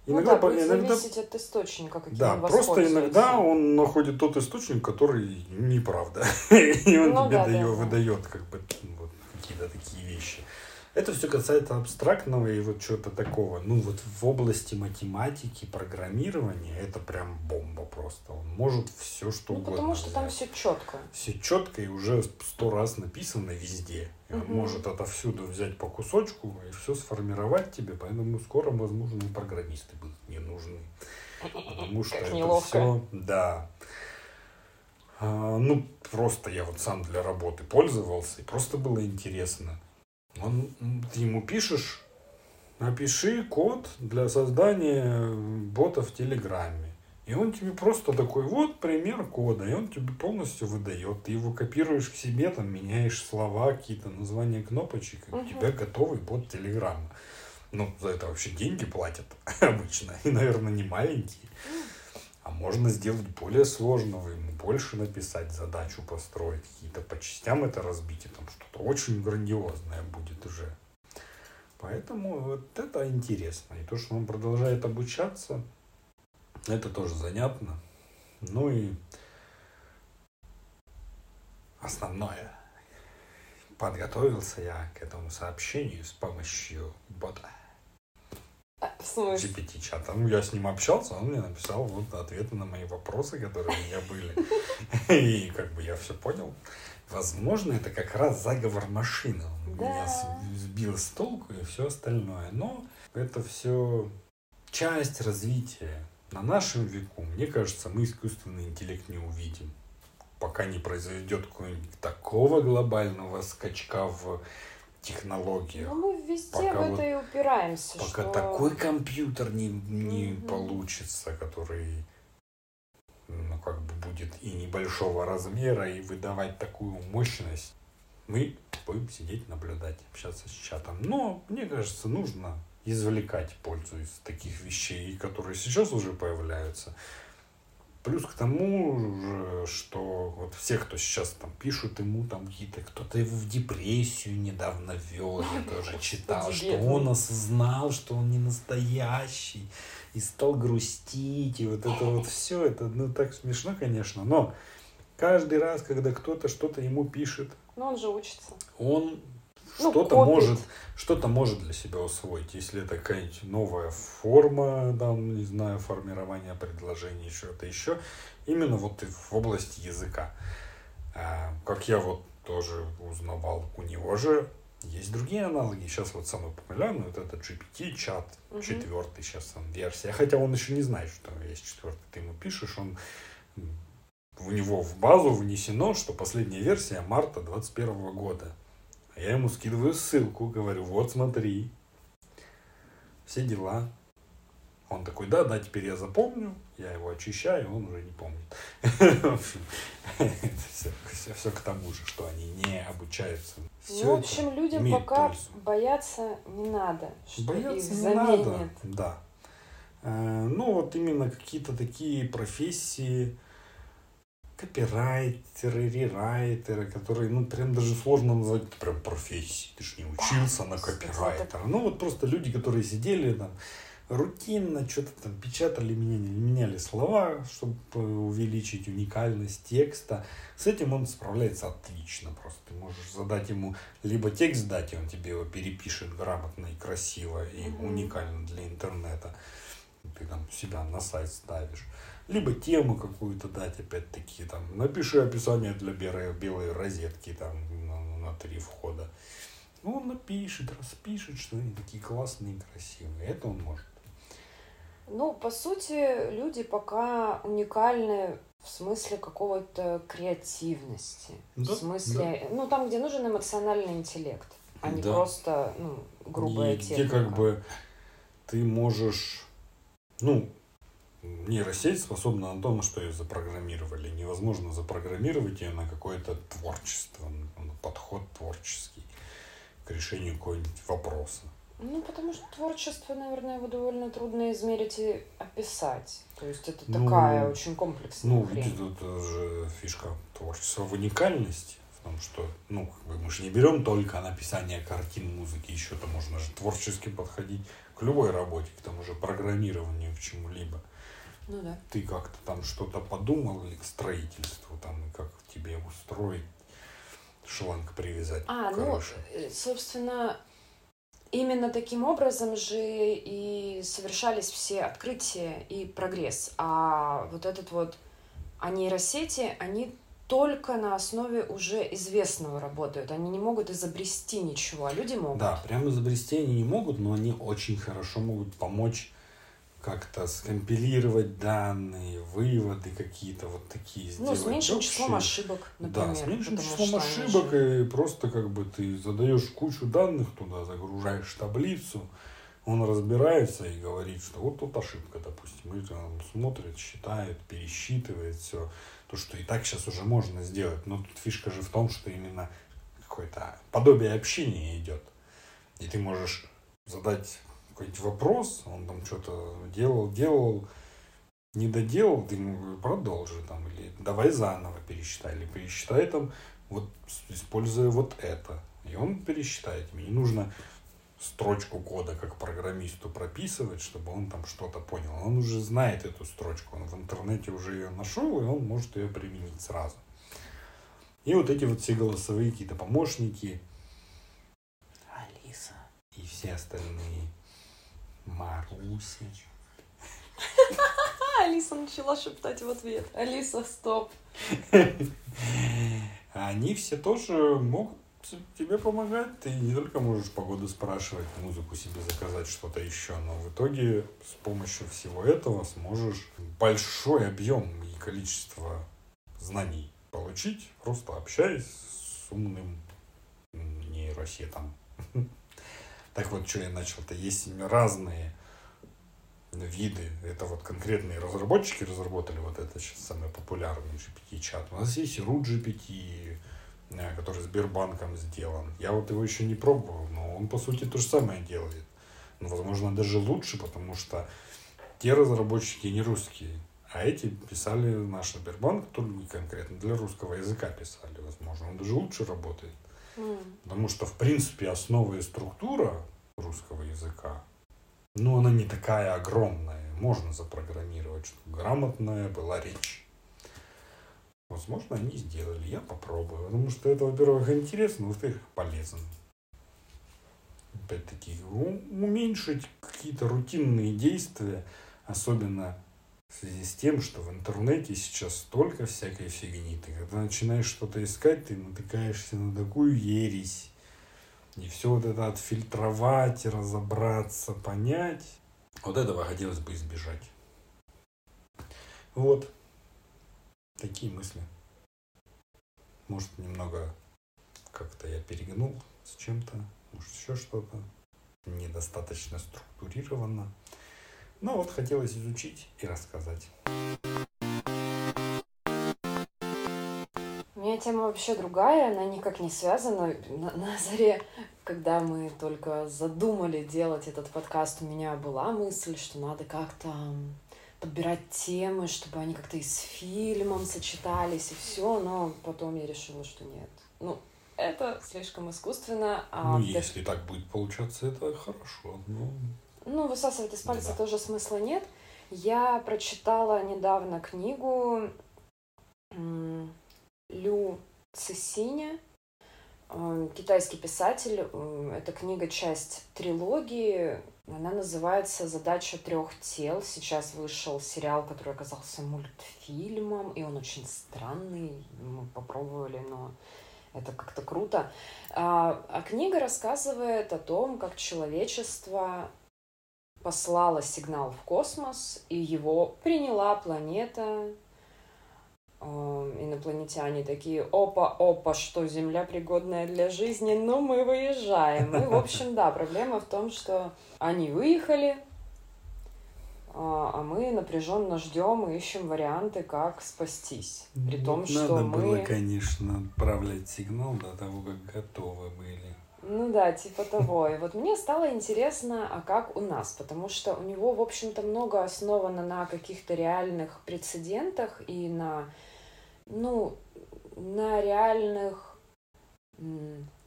A: ну да,
B: по-
A: будет зависеть от источника, каким
B: да, просто иногда он находит тот источник, который неправда. И он
A: Ну
B: тебе
A: да, да,
B: дает,
A: да.
B: выдает как бы вот какие-то такие вещи. Это все касается абстрактного и вот чего-то такого. Ну вот в области математики, программирования это прям бомба просто. Он может все что
A: Ну,
B: угодно.
A: потому что там
B: взять.
A: все четко.
B: все четко и уже сто раз написано везде. И он
A: Мгм.
B: может отовсюду взять по кусочку и все сформировать тебе, поэтому скоро, возможно, и программисты будут не нужны. Потому что
A: Как
B: это
A: неловко.
B: все, да. А, ну, просто я вот сам для работы пользовался, и просто было интересно. Он, ты ему пишешь, напиши код для создания бота в Телеграме. И он тебе просто такой, вот пример кода, и он тебе полностью выдает. Ты его копируешь к себе, там меняешь слова, какие-то названия кнопочек, и у
A: Мгм.
B: тебя готовый бот Телеграма. Ну, за это вообще деньги платят обычно, и, наверное, не маленькие. А можно сделать более сложного, ему больше написать, задачу построить, какие-то по частям это разбить, и там что-то очень грандиозное будет уже. Поэтому вот это интересно. И то, что он продолжает обучаться, это тоже занятно. Ну и основное. Подготовился я к этому сообщению с помощью бота.
A: В смысле?
B: GPT-чата. Ну, я с ним общался, он мне написал вот ответы на мои вопросы, которые у меня были. И как бы я все понял. Возможно, это как раз заговор машины. Он
A: Да.
B: меня сбил с толку и все остальное. Но это все часть развития. На нашем веку, мне кажется, мы искусственный интеллект не увидим. пока не произойдет какого-нибудь такого глобального скачка в технологиях.
A: Но мы везде
B: Пока
A: в
B: вот-
A: это и упираемся.
B: Пока
A: что...
B: такой компьютер не, не
A: Мгм.
B: получится, который ну, как бы будет и небольшого размера, и выдавать такую мощность, мы будем сидеть, наблюдать, общаться с чатом. Но, мне кажется, нужно извлекать пользу из таких вещей, которые сейчас уже появляются. Плюс к тому же, что вот все, кто сейчас там пишут ему там какие-то, кто-то его в депрессию недавно ввел, я тоже читал, что он осознал, что он не настоящий, и стал грустить, и вот это вот все, это ну так смешно, конечно, но каждый раз, когда кто-то что-то ему пишет,
A: Но он же учится.
B: он что-то
A: копит.
B: может что-то может для себя усвоить, если это какая-нибудь новая форма, там, не знаю, формирования предложений, что-то еще, именно вот в области языка. А, Как я вот тоже узнавал, у него же есть другие аналоги. Сейчас вот самый популярный, вот этот GPT-чат,
A: Мгм.
B: четвертый сейчас он версия. Хотя он еще не знает, что там есть четвертый. Ты ему пишешь, он у него в базу внесено, что последняя версия марта 21 года. А Я ему скидываю ссылку, говорю, вот смотри, все дела. Он такой, да, да, теперь я запомню, я его очищаю, он уже не помнит. В общем, все, к тому же, что они не обучаются.
A: Ну, в общем, людям пока бояться не надо, что
B: Бояться
A: их
B: не
A: заменят.
B: надо, да. Э, Ну, вот именно какие-то такие профессии, копирайтеры, рерайтеры, которые, ну, прям даже сложно назвать это прям профессией. Ты же не учился на копирайтера. Ну, вот просто люди, которые сидели там, рутинно что-то там печатали, меняли, меняли слова, чтобы э, увеличить уникальность текста. С этим он справляется отлично просто. Ты можешь задать ему либо текст дать, и он тебе его перепишет грамотно и красиво, и уникально для интернета. Ты там себя на сайт ставишь. Либо тему какую-то дать, опять-таки, там, напиши описание для белой, белой розетки там на, на три входа. Ну, он напишет, распишет, что они такие классные красивые. Это он может.
A: Ну, по сути, люди пока уникальны в смысле какого-то креативности.
B: Да,
A: в смысле, ну, там, где нужен эмоциональный интеллект, а не
B: Да.
A: просто, ну, грубая
B: И где
A: техника.
B: как бы ты можешь, ну, нейросеть способна на то, на что ее запрограммировали. Невозможно запрограммировать ее на какое-то творчество, на подход творческий к решению какого-нибудь вопроса.
A: Ну, потому что творчество, наверное, его довольно трудно измерить и описать. То есть это
B: Ну,
A: такая очень комплексная
B: Ну,
A: хрень.
B: видите, тут же фишка творчества в уникальности. В том, что, ну, как бы мы же не берем только написание картин, музыки, еще-то можно же творчески подходить к любой работе, к тому же программированию, к чему-либо.
A: Ну да.
B: Ты как-то там что-то подумал или к строительству, там, и как тебе устроить, шланг привязать
A: А,
B: к
A: ну, э, собственно, именно таким образом же и совершались все открытия и прогресс. А вот этот вот, а нейросети, они только на основе уже известного работают. Они не могут изобрести ничего, а люди могут.
B: Да, прямо изобрести они не могут, но они очень хорошо могут помочь как-то скомпилировать данные, выводы какие-то вот такие
A: Ну,
B: сделать.
A: с меньшим
B: общие.
A: числом ошибок, например.
B: Да, с меньшим числом ошибок,
A: же-
B: и просто как бы ты задаешь кучу данных туда, загружаешь таблицу, он разбирается и говорит, что вот тут ошибка, допустим, и там смотрит, считает, пересчитывает все, то, что и так сейчас уже можно сделать, но тут фишка же в том, что именно какое-то подобие общения идет, и ты можешь задать какой-нибудь вопрос, он там что-то делал, делал, не доделал, ты ему говоришь, продолжи там, или давай заново пересчитай, или пересчитай там, вот используя вот это. И он пересчитает. Мне не нужно строчку кода как программисту прописывать, чтобы он там что-то понял. Он уже знает эту строчку, он в интернете уже ее нашел, и он может ее применить сразу. И вот эти вот все голосовые какие-то помощники, Алиса и все остальные, Маруся,
A: Алиса начала шептать в ответ. Алиса, стоп.
B: они все тоже могут тебе помогать. Ты не только можешь погоду спрашивать, музыку себе заказать, что-то еще, но в итоге с помощью всего этого сможешь большой объем и количество знаний получить, просто общаясь с умным нейросетом. Так вот, что я начал-то. Есть разные виды. Это вот конкретные разработчики разработали вот это сейчас самый популярный GPT-чат. У нас есть root GPT, э, который Сбербанком сделан. Я вот его еще не пробовал, но он по сути то же самое делает. Но, возможно, даже лучше, потому что те разработчики не русские. А эти писали наш Сбербанк, только конкретно для русского языка писали, возможно. Он даже лучше работает. Потому что, в принципе, основа и структура русского языка, ну, она не такая огромная. Можно запрограммировать, чтобы грамотная была речь. Возможно, они сделали. Я попробую. Потому что это, во-первых, интересно, во-вторых, полезно. Опять-таки, уменьшить какие-то рутинные действия, особенно в связи с тем, что в интернете сейчас столько всякой фигни. Ты когда начинаешь что-то искать, ты натыкаешься на такую ересь. И все вот это отфильтровать, разобраться, понять. Вот этого хотелось бы избежать. Вот. Такие мысли. Может, немного как-то я перегнул с чем-то. Может, еще что-то. Недостаточно структурировано. Но вот хотелось изучить и рассказать.
A: У меня тема вообще другая, она никак не связана. На, на заре, когда мы только задумали делать этот подкаст, у меня была мысль, что надо как-то подбирать темы, чтобы они как-то и с фильмом сочетались, и все, но потом я решила, что нет. Ну, это слишком искусственно, а
B: ну,
A: в
B: если так будет получаться, это хорошо. Ну,
A: Ну, высасывать из пальца
B: Да.
A: тоже смысла нет. Я прочитала недавно книгу Лю Цисиня, э, китайский писатель. М, Эта книга часть трилогии. Она называется «Задача трех тел». Сейчас вышел сериал, который оказался мультфильмом, и он очень странный. Мы попробовали, но это как-то круто. А, а книга рассказывает о том, как человечество послала сигнал в космос, и его приняла планета. Эм, Инопланетяне такие, опа, опа, что Земля пригодная для жизни, ну мы выезжаем. И, в общем, да, проблема в том, что они выехали, а а мы напряженно ждем и ищем варианты, как спастись. При том,
B: вот
A: что
B: надо
A: мы...
B: было, конечно, отправлять сигнал до того, как готовы были.
A: Ну да, типа того. И вот мне стало интересно, а как у нас? Потому что у него, в общем-то, много основано на каких-то реальных прецедентах и на, ну, на реальных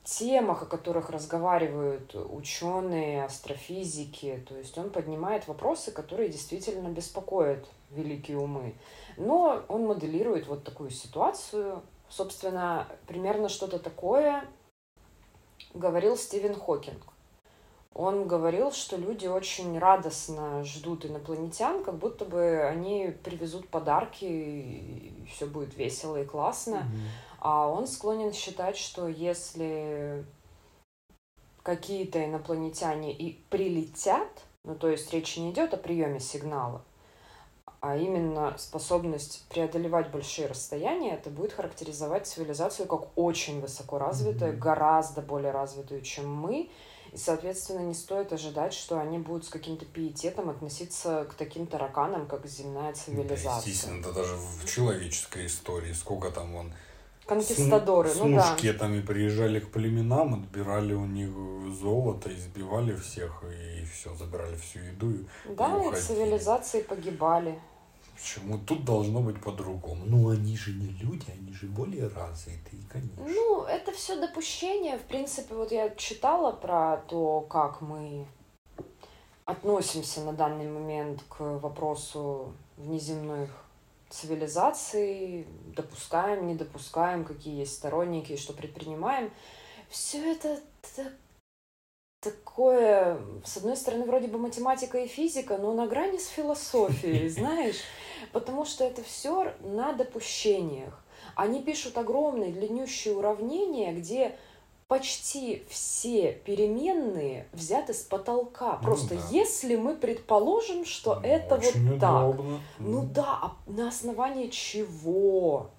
A: темах, о которых разговаривают ученые, астрофизики. То есть он поднимает вопросы, которые действительно беспокоят великие умы. Но он моделирует вот такую ситуацию. Собственно, примерно что-то такое говорил Стивен Хокинг. Он говорил, что люди очень радостно ждут инопланетян, как будто бы они привезут подарки, и все будет весело и классно. А он склонен считать, что если какие-то инопланетяне и прилетят, ну то есть речь не идет о приеме сигнала, а именно способность преодолевать большие расстояния, это будет характеризовать цивилизацию как очень высокоразвитую,
B: Мгм.
A: гораздо более развитую, чем мы. И, соответственно, не стоит ожидать, что они будут с каким-то пиететом относиться к таким тараканам, как земная
B: Да,
A: цивилизация.
B: естественно, да даже в человеческой истории, сколько там вон
A: Конкистадоры,
B: с,
A: ну да.
B: мушкетами приезжали к племенам, отбирали у них золото, избивали всех и все, забирали всю еду. и
A: Да, и
B: уходили.
A: цивилизации погибали.
B: Почему тут должно быть по-другому? Ну, они же не люди, они же более развитые, конечно.
A: Ну, это все допущение. В принципе, вот я читала про то, как мы относимся на данный момент к вопросу внеземных цивилизаций, допускаем, не допускаем, какие есть сторонники что предпринимаем. Все это так- такое, с одной стороны, вроде бы математика и физика, но на грани с философией, знаешь, потому что это все на допущениях. Они пишут огромные длиннющие уравнения, где почти все переменные взяты с потолка.
B: Ну
A: Просто
B: да.
A: если мы предположим, что
B: Ну,
A: это вот так.
B: удобно.
A: Ну
B: М.
A: да, а на основании чего?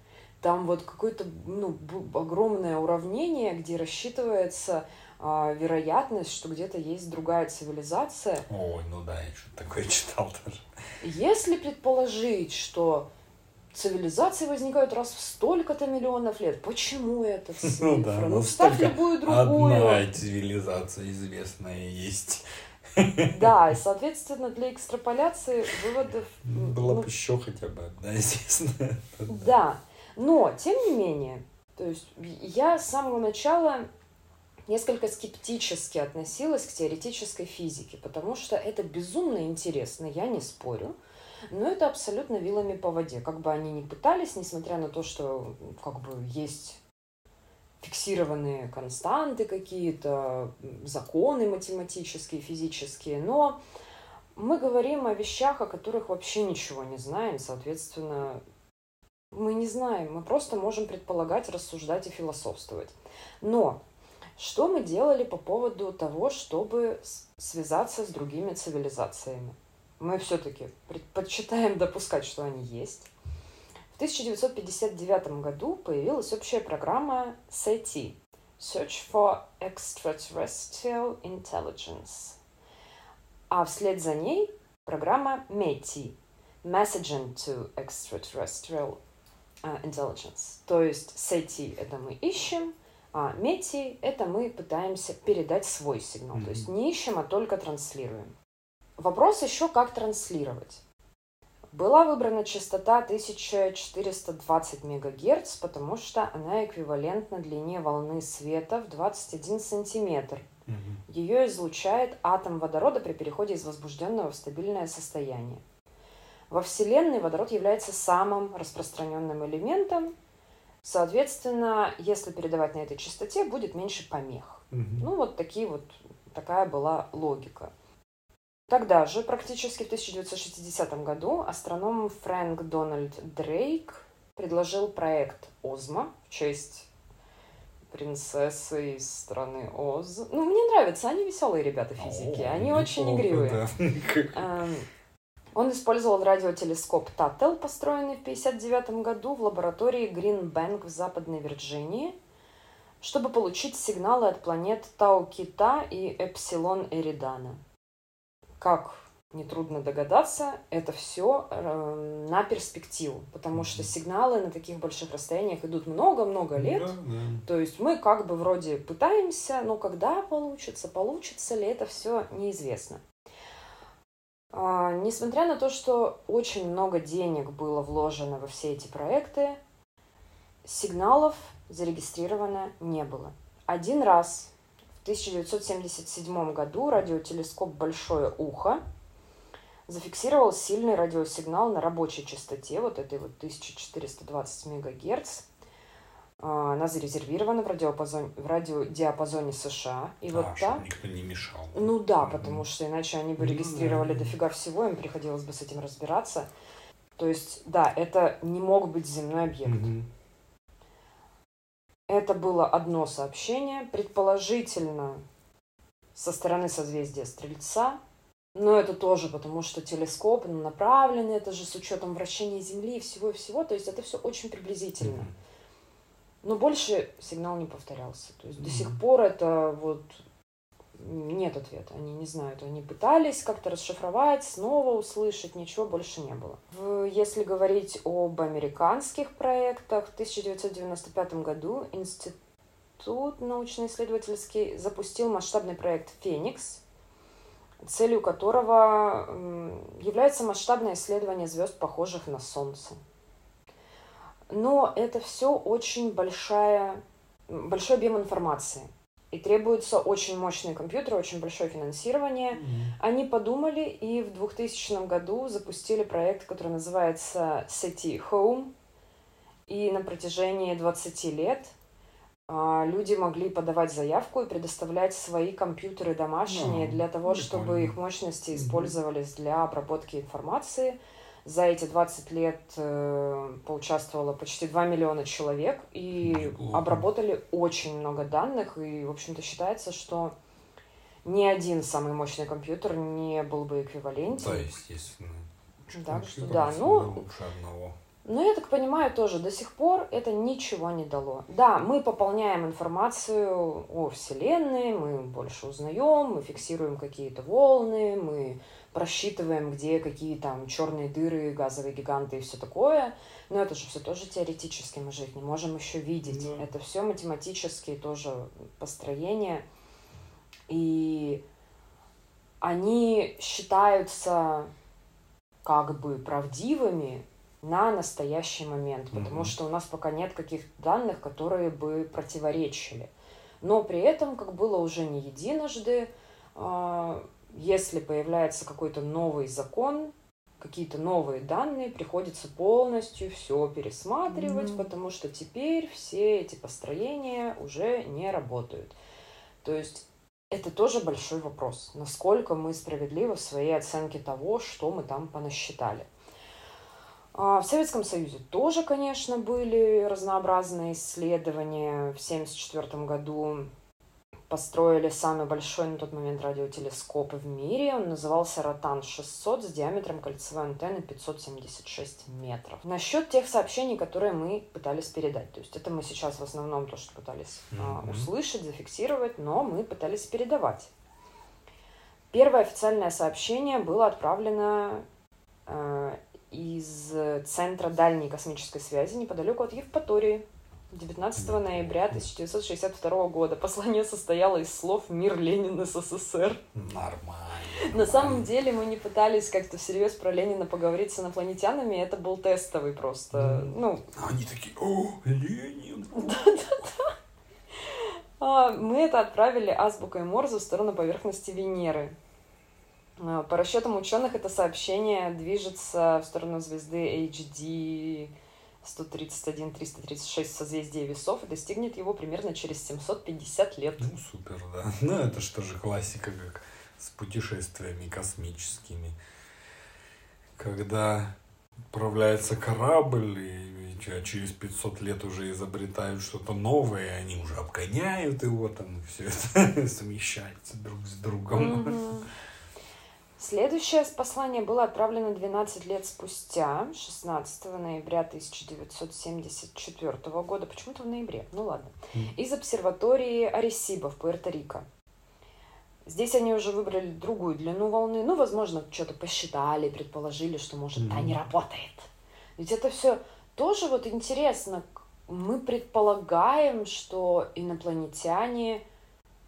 A: Там вот какое-то ну, огромное уравнение, где рассчитывается а, вероятность, что где-то есть другая цивилизация.
B: Ой, ну да, я что-то такое читал тоже.
A: Если предположить, что цивилизации возникают раз в столько-то миллионов лет. Почему это цифра?
B: Ну да,
A: ну, вставь любую другую.
B: Одна цивилизация известная есть.
A: Да, и, соответственно, для экстраполяции выводов...
B: Была ну, бы еще хотя бы одна известная.
A: Да, но, тем не менее, то есть я с самого начала несколько скептически относилась к теоретической физике, потому что это безумно интересно, я не спорю. Но это абсолютно вилами по воде. Как бы они ни пытались, несмотря на то, что как бы есть фиксированные константы какие-то, законы математические, физические, но мы говорим о вещах, о которых вообще ничего не знаем, соответственно, мы не знаем, мы просто можем предполагать, рассуждать и философствовать. Но что мы делали по поводу того, чтобы связаться с другими цивилизациями? мы все-таки предпочитаем допускать, что они есть. В 1959 году появилась общая программа SETI – Search for Extraterrestrial Intelligence. А вслед за ней программа METI – Messaging to Extraterrestrial uh, Intelligence. То есть SETI – это мы ищем, а METI – это мы пытаемся передать свой сигнал. Mm-hmm. То есть не ищем, а только транслируем. Вопрос еще, как транслировать. Была выбрана частота 1420 МГц, потому что она эквивалентна длине волны света в 21 сантиметр. Угу. Ее излучает атом водорода при переходе из возбужденного в стабильное состояние. Во Вселенной водород является самым распространенным элементом. Соответственно, если передавать на этой частоте, будет меньше помех. Угу. Ну, вот такие вот такая была логика. Тогда же, практически в 1960 году, астроном Фрэнк Дональд Дрейк предложил проект Озма в честь принцессы из страны Оз. Ну, мне нравятся, они веселые ребята физики, они очень игривые. Он использовал радиотелескоп Таттел, построенный в 1959 году в лаборатории Гринбэнк в Западной Вирджинии, чтобы получить сигналы от планет Тау-Кита и Эпсилон Эридана – как нетрудно догадаться, это все э, на перспективу, потому что сигналы на таких больших расстояниях идут много-много лет. Да, да. То есть мы как бы вроде пытаемся, но когда получится, получится ли это все неизвестно. А, несмотря на то, что очень много денег было вложено во все эти проекты, сигналов зарегистрировано не было. Один раз 1977 году радиотелескоп «Большое ухо» зафиксировал сильный радиосигнал на рабочей частоте, вот этой вот 1420 МГц. А, она зарезервирована в, радиопазоне, в радиодиапазоне США.
B: И а, вот так... никто не мешал.
A: Ну да, mm-hmm. потому что иначе они бы регистрировали mm-hmm. дофига всего, им приходилось бы с этим разбираться. То есть, да, это не мог быть земной объект. Mm-hmm. Это было одно сообщение, предположительно со стороны созвездия Стрельца, но это тоже потому, что телескоп ну, направленный, это же с учетом вращения Земли и всего и всего, то есть это все очень приблизительно. Но больше сигнал не повторялся. То есть mm-hmm. до сих пор это вот нет ответа. Они не знают. Они пытались как-то расшифровать, снова услышать, ничего больше не было. Если говорить об американских проектах, в 1995 году Институт научно-исследовательский запустил масштабный проект «Феникс», целью которого является масштабное исследование звезд, похожих на Солнце. Но это все очень большая, большой объем информации – и требуются очень мощные компьютеры, очень большое финансирование. Mm-hmm. Они подумали и в 2000 году запустили проект, который называется SETI Home. И на протяжении 20 лет а, люди могли подавать заявку и предоставлять свои компьютеры домашние no, для того, чтобы понял. их мощности использовались mm-hmm. для обработки информации. За эти 20 лет э, поучаствовало почти 2 миллиона человек и Неплохо. обработали очень много данных. И, в общем-то, считается, что ни один самый мощный компьютер не был бы эквивалентен.
B: Да, естественно.
A: Так что да, ну, Но я так понимаю тоже, до сих пор это ничего не дало. Да, мы пополняем информацию о Вселенной, мы больше узнаем, мы фиксируем какие-то волны, мы просчитываем, где какие там черные дыры, газовые гиганты и все такое. Но это же все тоже теоретически, мы же их не можем еще видеть. Да. Это все математические тоже построения. И они считаются как бы правдивыми, на настоящий момент, потому mm-hmm. что у нас пока нет каких-то данных, которые бы противоречили. Но при этом, как было уже не единожды, а, если появляется какой-то новый закон, какие-то новые данные, приходится полностью все пересматривать, mm-hmm. потому что теперь все эти построения уже не работают. То есть это тоже большой вопрос, насколько мы справедливы в своей оценке того, что мы там понасчитали. А, в Советском Союзе тоже, конечно, были разнообразные исследования. В 1974 году построили самый большой на тот момент радиотелескоп в мире. Он назывался Ротан-600 с диаметром кольцевой антенны 576 метров. Насчет тех сообщений, которые мы пытались передать. То есть это мы сейчас в основном то, что пытались mm-hmm. услышать, зафиксировать, но мы пытались передавать. Первое официальное сообщение было отправлено э, из Центра дальней космической связи неподалеку от Евпатории 19 ноября 1962 года. Послание состояло из слов «Мир Ленин СССР».
B: Нормально.
A: На самом деле мы не пытались как-то всерьез про Ленина поговорить с инопланетянами, это был тестовый просто, ну...
B: Они такие, о, Ленин!
A: Да-да-да. А, мы это отправили азбукой Морзе в сторону поверхности Венеры. А, по расчетам ученых, это сообщение движется в сторону звезды HD 131-336 созвездия весов и достигнет его примерно через 750 лет.
B: Ну, супер, да. Ну, это что же классика, как с путешествиями космическими. Когда отправляется корабль, и через 500 лет уже изобретают что-то новое, и они уже обгоняют его, там, и все это совмещается друг с другом.
A: Mm-hmm. Следующее послание было отправлено 12 лет спустя, 16 ноября 1974 года. Почему-то в ноябре, ну ладно. Из обсерватории Аресиба в Пуэрто-Рико. Здесь они уже выбрали другую длину волны. Ну, возможно, что-то посчитали, предположили, что, может, mm. та не работает. Ведь это все тоже вот интересно. Мы предполагаем, что инопланетяне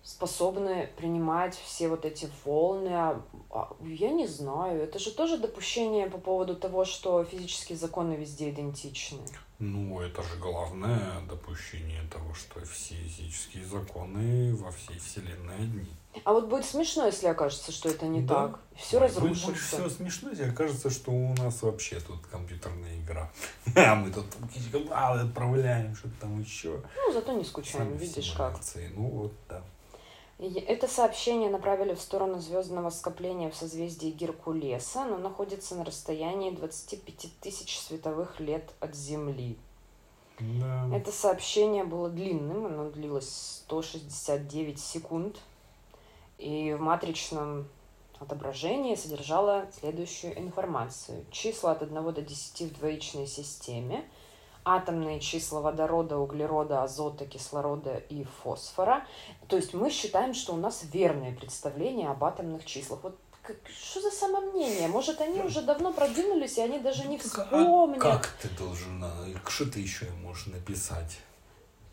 A: способны принимать все вот эти волны. А, а, я не знаю, это же тоже допущение по поводу того, что физические законы везде идентичны.
B: Ну, это же главное допущение того, что все физические законы во всей Вселенной одни.
A: А вот будет смешно, если окажется, что это не да. так. Все разрушится. Будет
B: все смешно, если окажется, что у нас вообще тут компьютерная игра. А мы тут отправляем что-то там еще.
A: Ну, зато не скучаем, видишь как.
B: Ну вот, да.
A: Это сообщение направили в сторону звездного скопления в созвездии Геркулеса, но находится на расстоянии 25 тысяч световых лет от Земли.
B: Да.
A: Это сообщение было длинным, оно длилось 169 секунд, и в матричном отображении содержало следующую информацию. Числа от 1 до 10 в двоичной системе – атомные числа водорода, углерода, азота, кислорода и фосфора. То есть мы считаем, что у нас верное представление об атомных числах. Вот как, что за самомнение? Может, они уже давно продвинулись, и они даже не вспомнят.
B: А как ты должен, что ты еще можешь написать?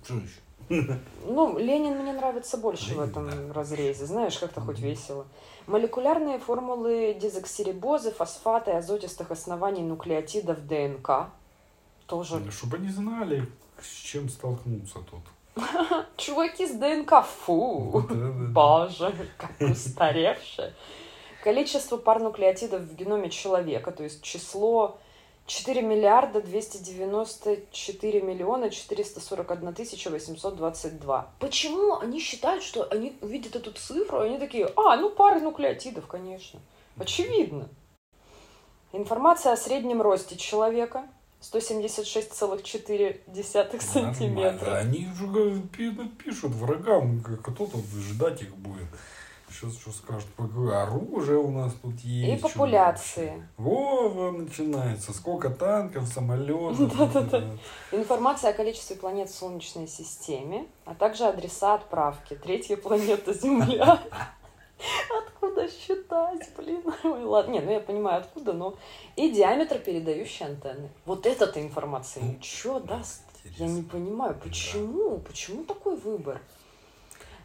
B: Что еще?
A: Ну, Ленин мне нравится больше Ленин, в этом да. разрезе. Знаешь, как-то хоть весело. Молекулярные формулы дезоксирибозы, фосфаты, азотистых оснований нуклеотидов ДНК тоже.
B: Чтобы они знали, с чем столкнуться тут.
A: Чуваки с ДНК, фу, боже, как устаревшие. Количество пар нуклеотидов в геноме человека, то есть число 4 миллиарда 294 миллиона 441 тысяча 822. Почему они считают, что они увидят эту цифру, и они такие, а, ну пары нуклеотидов, конечно. Очевидно. Информация о среднем росте человека, 176,4 сантиметра.
B: Они уже пишут врагам, кто тут ждать их будет. Сейчас что скажут, какое оружие у нас тут есть.
A: И популяции.
B: Во, во, начинается. Сколько танков, самолетов.
A: Да-да-да. Информация о количестве планет в Солнечной системе, а также адреса отправки. Третья планета Земля. Откуда считать, блин? Ой, ладно, не, ну я понимаю откуда, но... И диаметр передающей антенны. Вот эта-то информация
B: Ну,
A: ничего даст? Я не
B: Интересно.
A: понимаю, почему? Почему такой выбор?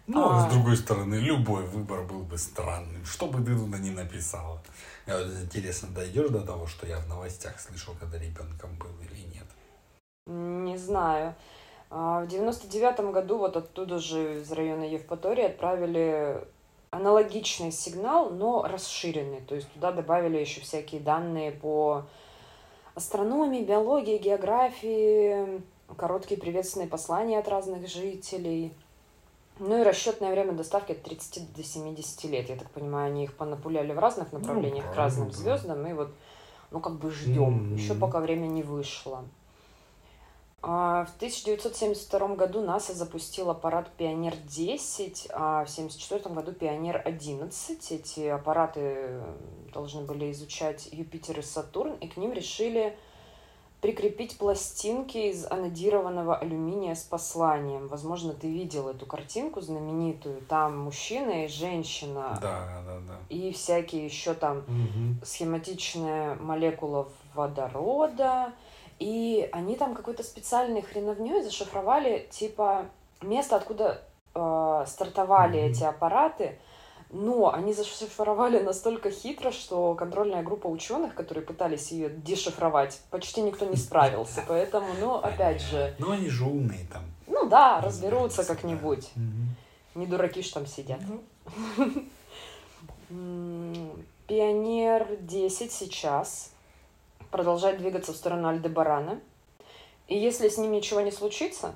B: Ну, а
A: А.
B: с другой стороны, любой выбор был бы странным. Что бы ты туда ни написала. Интересно, дойдешь до того, что я в новостях слышал, когда ребенком был или нет?
A: Не знаю. А, В девяносто девятом году вот оттуда же из района Евпатории отправили аналогичный сигнал, но расширенный. То есть туда добавили еще всякие данные по астрономии, биологии, географии, короткие приветственные послания от разных жителей. Ну и расчетное время доставки от 30 до 70 лет. Я так понимаю, они их понапуляли в разных направлениях к
B: правильно,
A: разным
B: да.
A: звездам. И вот, ну как бы ждем.
B: Мгм.
A: Еще пока время не вышло. А В 1972 году НАСА запустил аппарат «Пионер-10», а в 1974 году «Пионер-11». Эти аппараты должны были изучать Юпитер и Сатурн, и к ним решили прикрепить пластинки из анодированного алюминия с посланием. Возможно, ты видел эту картинку знаменитую. Там мужчина и женщина,
B: Да, да, да.
A: и всякие еще там
B: Мгм.
A: схематичная молекула водорода, и они там какой-то специальной хреновней зашифровали, типа, место, откуда э, стартовали
B: Мгм.
A: эти аппараты, но они зашифровали настолько хитро, что контрольная группа ученых, которые пытались ее дешифровать, почти никто не справился. Поэтому, ну, опять же,
B: Ну, они же умные там.
A: ну да, разберутся как-нибудь.
B: Мгм.
A: Не дураки ж там сидят. М, Пионер 10 сейчас продолжает двигаться в сторону Альдебарана. И если с ним ничего не случится,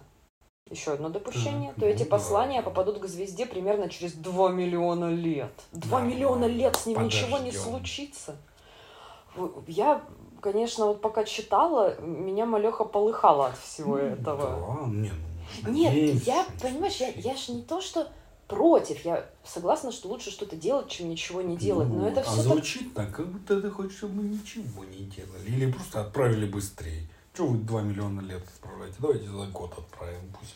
A: еще одно допущение, то эти послания
B: да.
A: попадут к звезде примерно через 2 миллиона лет. 2
B: Да,
A: миллиона лет с ним ничего не
B: подождем.
A: случится. Я, конечно, вот пока читала, меня малеха полыхала от всего
B: ну,
A: этого.
B: Да, не, ну,
A: Нет, я, понимаешь, я, я ж не то, что против, я согласна, что лучше что-то делать, чем ничего не делать, но
B: Ну,
A: это
B: а
A: все так...
B: звучит так, как будто ты хочешь, чтобы мы ничего не делали. Или просто отправили быстрее. Чего вы 2 миллиона лет отправляете? Давайте за год отправим пусть.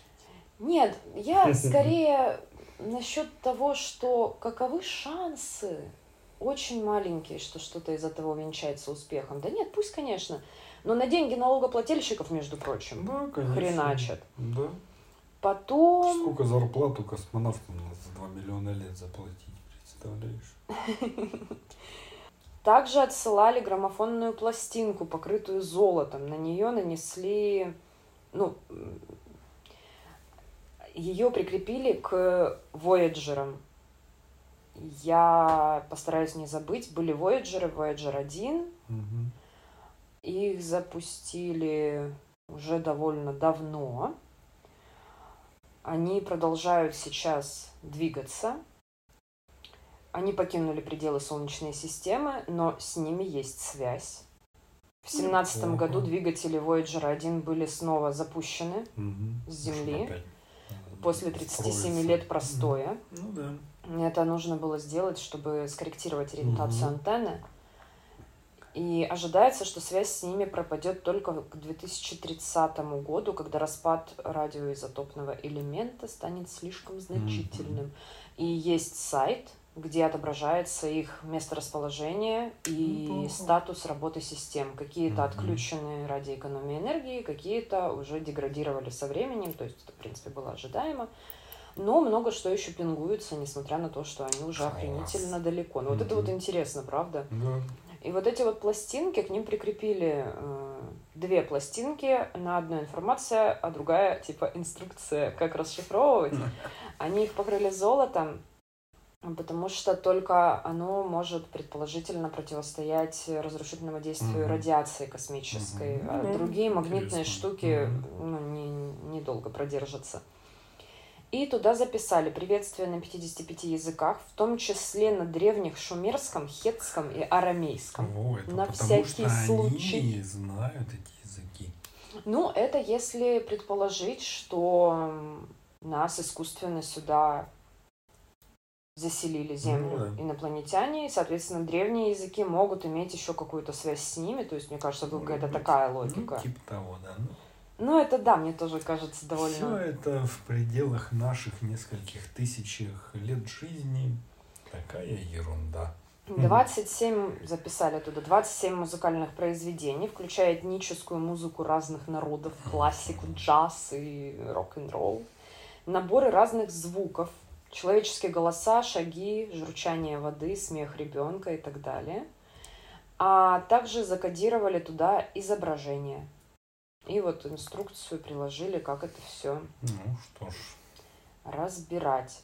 A: Нет, я скорее насчет того, что каковы шансы очень маленькие, что что-то из этого увенчается успехом. Да нет, пусть, конечно, но на деньги налогоплательщиков, между прочим,
B: Да, конечно.
A: хреначат.
B: Да.
A: Потом...
B: Сколько зарплату космонавтам надо за 2 миллиона лет заплатить, представляешь?
A: Также отсылали граммофонную пластинку, покрытую золотом. На нее нанесли, ну, ее прикрепили к Voyager'ам. Я постараюсь не забыть. Были Voyager, Voyager 1.
B: Мгм.
A: Их запустили уже довольно давно. Они продолжают сейчас двигаться. Они покинули пределы Солнечной системы, но с ними есть связь. В семнадцатом
B: Неплохо.
A: году двигатели Voyager 1 были снова запущены
B: Мгм.
A: С Земли.
B: Э,
A: после 37
B: строиться.
A: лет простоя.
B: Ну да.
A: Это нужно было сделать, чтобы скорректировать ориентацию
B: Мгм.
A: антенны. И ожидается, что связь с ними пропадет только к 2030 году, когда распад радиоизотопного элемента станет слишком значительным. И есть сайт, где отображается их месторасположение и
B: Неплохо.
A: статус работы систем. Какие-то
B: Мгм.
A: отключены ради экономии энергии, какие-то уже деградировали со временем, то есть это, в принципе, было ожидаемо. Но много что еще пингуется, несмотря на то, что они уже
B: Класс.
A: охренительно далеко. Ну вот это вот интересно, правда?
B: Да.
A: И вот эти вот пластинки, к ним прикрепили э, две пластинки, на одной информация, а другая типа инструкция, как расшифровывать. Они их покрыли золотом, потому что только оно может предположительно противостоять разрушительному действию
B: Мгм.
A: радиации космической.
B: Мгм.
A: А
B: Ну,
A: другие магнитные
B: интересно.
A: штуки
B: Мгм.
A: ну, не, недолго продержатся. И туда записали приветствия на 55 языках, в том числе на древних шумерском, хетском и арамейском.
B: Во, это
A: На
B: потому
A: всякий
B: что
A: случай.
B: они знают эти языки.
A: Ну, это если предположить, что нас искусственно сюда заселили Землю
B: Ну да.
A: инопланетяне, и, соответственно, древние языки могут иметь еще какую-то связь с ними. То есть, мне кажется,
B: Может
A: какая-то такая
B: Ну,
A: логика.
B: типа того, да. Ну,
A: Ну, это да, мне тоже кажется довольно...
B: Все это в пределах наших нескольких тысячах лет жизни. Такая ерунда.
A: 27, записали туда, 27 музыкальных произведений, включая этническую музыку разных народов, классику, джаз и рок-н-ролл. Наборы разных звуков, человеческие голоса, шаги, журчание воды, смех ребенка и так далее. А также закодировали туда изображения. И вот инструкцию приложили, как это все
B: Ну что ж.
A: разбирать.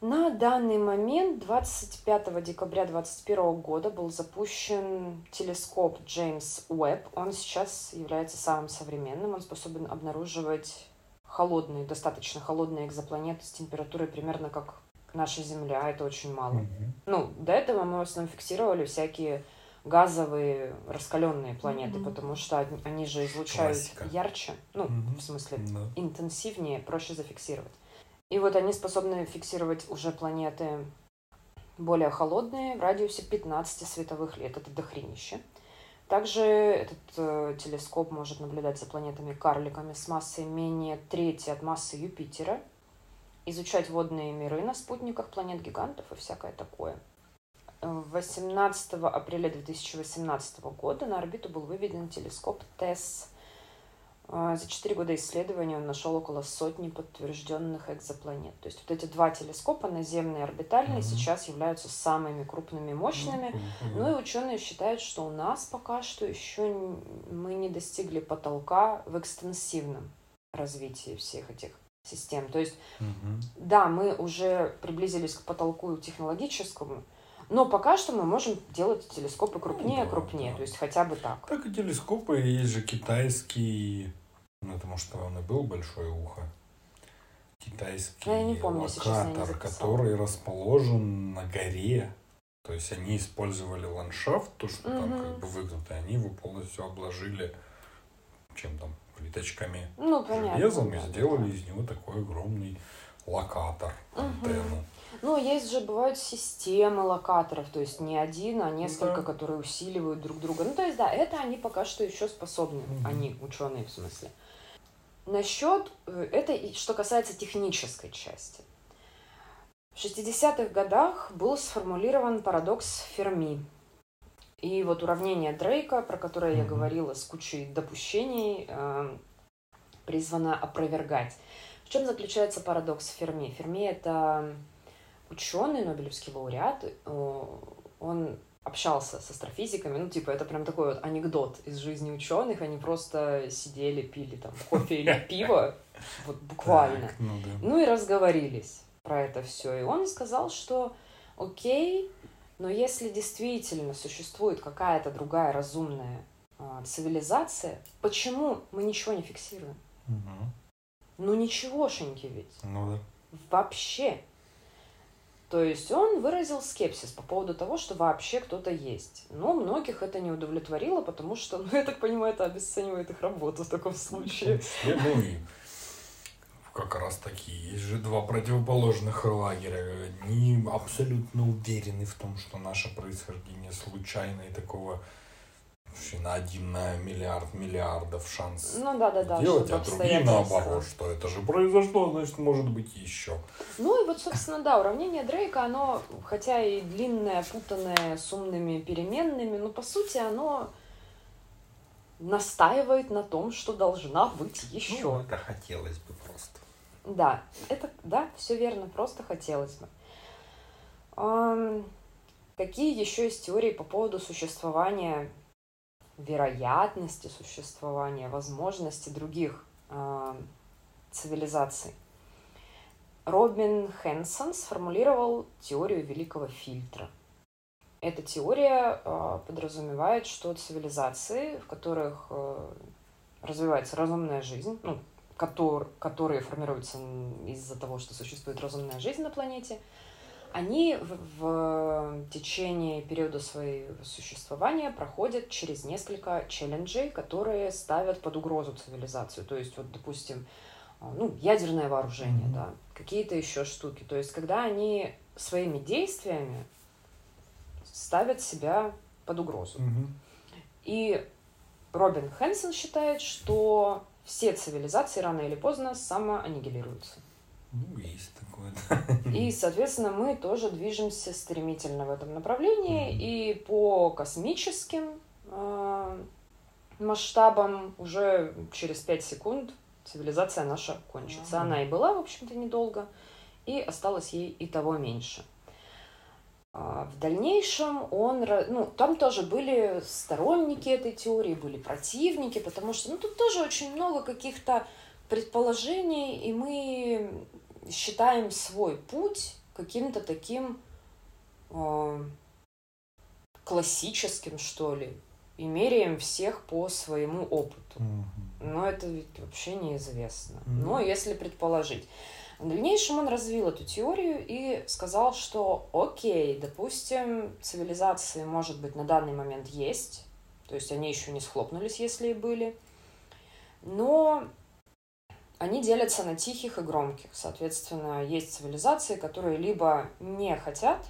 A: На данный момент, 25 декабря 2021 года, был запущен телескоп Джеймс Уэбб. Он сейчас является самым современным. Он способен обнаруживать холодные, достаточно холодные экзопланеты с температурой примерно как наша Земля. Это очень мало.
B: Мгм.
A: Ну, до этого мы в основном фиксировали всякие газовые раскаленные планеты,
B: Мгм.
A: потому что они- же излучают
B: Классика.
A: ярче. Ну,
B: Мгм.
A: в смысле,
B: Да.
A: интенсивнее, проще зафиксировать. И вот они способны фиксировать уже планеты более холодные в радиусе 15 световых лет. Это дохренище. Также этот э, телескоп может наблюдать за планетами-карликами с массой менее трети от массы Юпитера, изучать водные миры на спутниках планет-гигантов и всякое такое. Э, 18 апреля 2018 года на орбиту был выведен телескоп ТЭСС. А, За четыре года исследований он нашел около сотни подтвержденных экзопланет. То есть вот эти два телескопа, наземный и орбитальный,
B: Мгм.
A: сейчас являются самыми крупными, мощными.
B: Ну, круто,
A: Ну и ученые считают, что у нас пока что еще мы не достигли потолка в экстенсивном развитии всех этих систем. То есть,
B: Мгм.
A: да, мы уже приблизились к потолку технологическому, но пока что мы можем делать телескопы крупнее,
B: да,
A: крупнее,
B: да.
A: то есть хотя бы так.
B: Так и телескопы, есть же китайский, ну, потому что он и был большое ухо. Китайский
A: Я не помню, не
B: локатор,
A: записала.
B: который расположен на горе. То есть они использовали ландшафт, то, что там
A: Мгм.
B: как бы выгнуто, они его полностью обложили чем там, плиточками,
A: Ну, понятно.
B: железом, и
A: да,
B: сделали
A: да.
B: из него такой огромный локатор,
A: Мгм.
B: антенну.
A: Ну, есть же, бывают системы локаторов, то есть не один, а несколько,
B: Да.
A: которые усиливают друг друга. Ну, то есть, да, это они пока что еще способны,
B: Мгм.
A: они, ученые в смысле. Насчет, э, это что касается технической части. В 60-х годах был сформулирован парадокс Ферми. И вот уравнение Дрейка, про которое я
B: Мгм.
A: говорила, с кучей допущений, э, призвано опровергать. В чем заключается парадокс Ферми? Ферми — это ученый, Нобелевский лауреат. Э, Он общался с астрофизиками. Ну, типа, это прям такой вот анекдот из жизни ученых. Они просто сидели, пили там кофе или пиво. Вот буквально.
B: Так, ну да.
A: Ну и разговорились про это все. И он сказал, что окей, но если действительно существует какая-то другая разумная а, цивилизация, почему мы ничего не фиксируем?
B: Мгм.
A: Ну ничегошеньки ведь.
B: Ну да.
A: Вообще. То есть он выразил скепсис по поводу того, что вообще кто-то есть. Но многих это не удовлетворило, потому что, ну, я так понимаю, это обесценивает их работу в таком случае.
B: числе, ну и как раз таки, есть же два противоположных лагеря. Одни абсолютно уверены в том, что наше происхождение случайно и такого на один на миллиард миллиардов шанс
A: Ну да, да, да.
B: делать, а другие наоборот, что это же произошло, значит, может быть еще.
A: Ну и вот, собственно, да, уравнение Дрейка, оно, хотя и длинное, путанное, с умными переменными, но по сути оно настаивает на том, что должна быть еще.
B: Ну, это хотелось бы просто.
A: Да, это, да, все верно, просто хотелось бы. Какие еще есть теории по поводу существования, вероятности существования, возможности других ам, цивилизаций? Робин Хэнсон сформулировал теорию великого фильтра. Эта теория а, подразумевает, что цивилизации, в которых а, развивается разумная жизнь, ну, котор- которые формируются из-за того, что существует разумная жизнь на планете, они в, в течение периода своего существования проходят через несколько челленджей, которые ставят под угрозу цивилизацию. То есть, вот, допустим, а, ну, ядерное вооружение,
B: Мгм.
A: да, какие-то еще штуки. То есть, когда они своими действиями ставят себя под угрозу.
B: Мгм.
A: И Робин Хэнсон считает, что все цивилизации рано или поздно самоаннигилируются.
B: Ну, есть такое, да.
A: И, соответственно, мы тоже движемся стремительно в этом направлении.
B: Мгм.
A: И по космическим э, масштабам уже через 5 секунд цивилизация наша кончится.
B: Ага.
A: Она и была, в общем-то, недолго, и осталось ей и того меньше. А В дальнейшем он, ну, там тоже были сторонники этой теории, были противники, потому что, ну, тут тоже очень много каких-то предположений, и мы считаем свой путь каким-то таким э, классическим, что ли, и меряем всех по своему опыту.
B: Мгм.
A: Но это ведь вообще неизвестно.
B: Мгм.
A: Но если предположить. В дальнейшем он развил эту теорию и сказал, что окей, допустим, цивилизации, может быть, на данный момент есть, то есть они еще не схлопнулись, если и были, но они делятся на тихих и громких. Соответственно, есть цивилизации, которые либо не хотят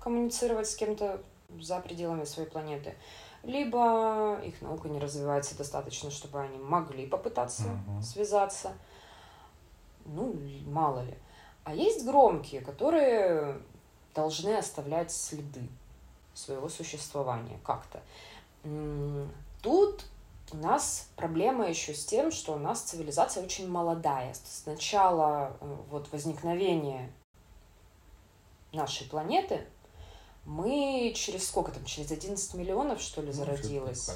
A: коммуницировать с кем-то за пределами своей планеты, либо их наука не развивается достаточно, чтобы они могли попытаться
B: Мгм.
A: связаться. Ну, мало ли. А есть громкие, которые должны оставлять следы своего существования как-то. Тут у нас проблема еще с тем, что у нас цивилизация очень молодая. С начала э, вот, возникновения нашей планеты мы через сколько там, через 11 миллионов, что ли,
B: Ну,
A: зародилась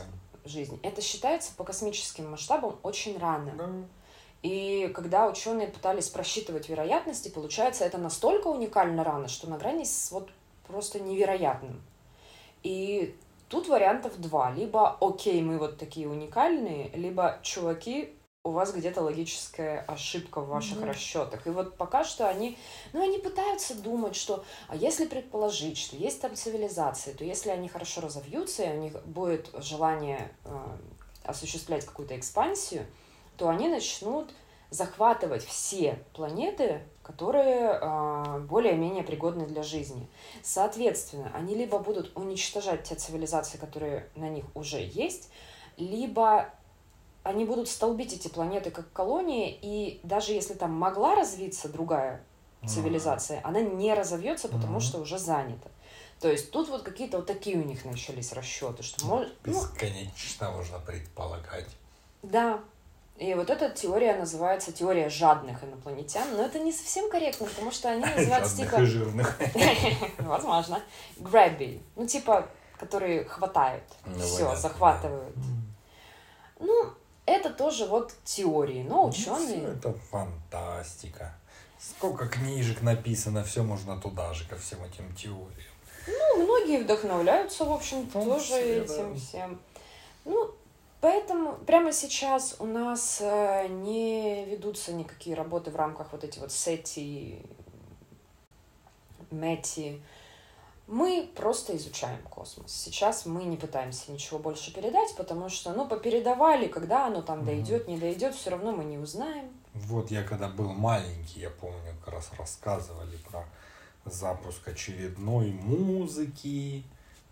A: жизнь. Это считается по космическим масштабам очень рано.
B: Да.
A: И когда ученые пытались просчитывать вероятности, получается, это настолько уникально рано, что на грани с вот просто невероятным. И тут вариантов два. Либо, окей, мы вот такие уникальные, либо, чуваки, у вас где-то логическая ошибка в ваших
B: Мгм.
A: расчетах. И вот пока что они, ну, они пытаются думать, что, а если предположить, что есть там цивилизации, то если они хорошо разовьются, и у них будет желание э, осуществлять какую-то экспансию, то они начнут захватывать все планеты, которые э, более-менее пригодны для жизни. Соответственно, они либо будут уничтожать те цивилизации, которые на них уже есть, либо они будут столбить эти планеты как колонии, и даже если там могла развиться другая цивилизация, она не разовьется, потому
B: Мгм.
A: что уже занята. То есть тут вот какие-то вот такие у них начались расчеты, что может, ну,
B: Бесконечно можно предполагать.
A: да. И вот эта теория называется теория жадных инопланетян, но это не совсем корректно, потому что они называются
B: Жадных
A: типа...
B: и жирных.
A: Возможно. Grabby. Ну, типа, которые хватают.
B: Ну,
A: Все, захватывают. Ну, это тоже вот теории, но
B: Ну,
A: ученые...
B: Это фантастика. Сколько книжек написано, все можно туда же, ко всем этим теориям.
A: Ну, многие вдохновляются, в общем, тоже этим всем. Ну, поэтому прямо сейчас у нас э, не ведутся никакие работы в рамках вот эти вот сети, мети. Мы просто изучаем космос. Сейчас мы не пытаемся ничего больше передать, потому что, ну, попередавали, когда оно там дойдет, не дойдет, все равно мы не узнаем.
B: Вот я когда был маленький, я помню, как раз рассказывали про запуск очередной музыки,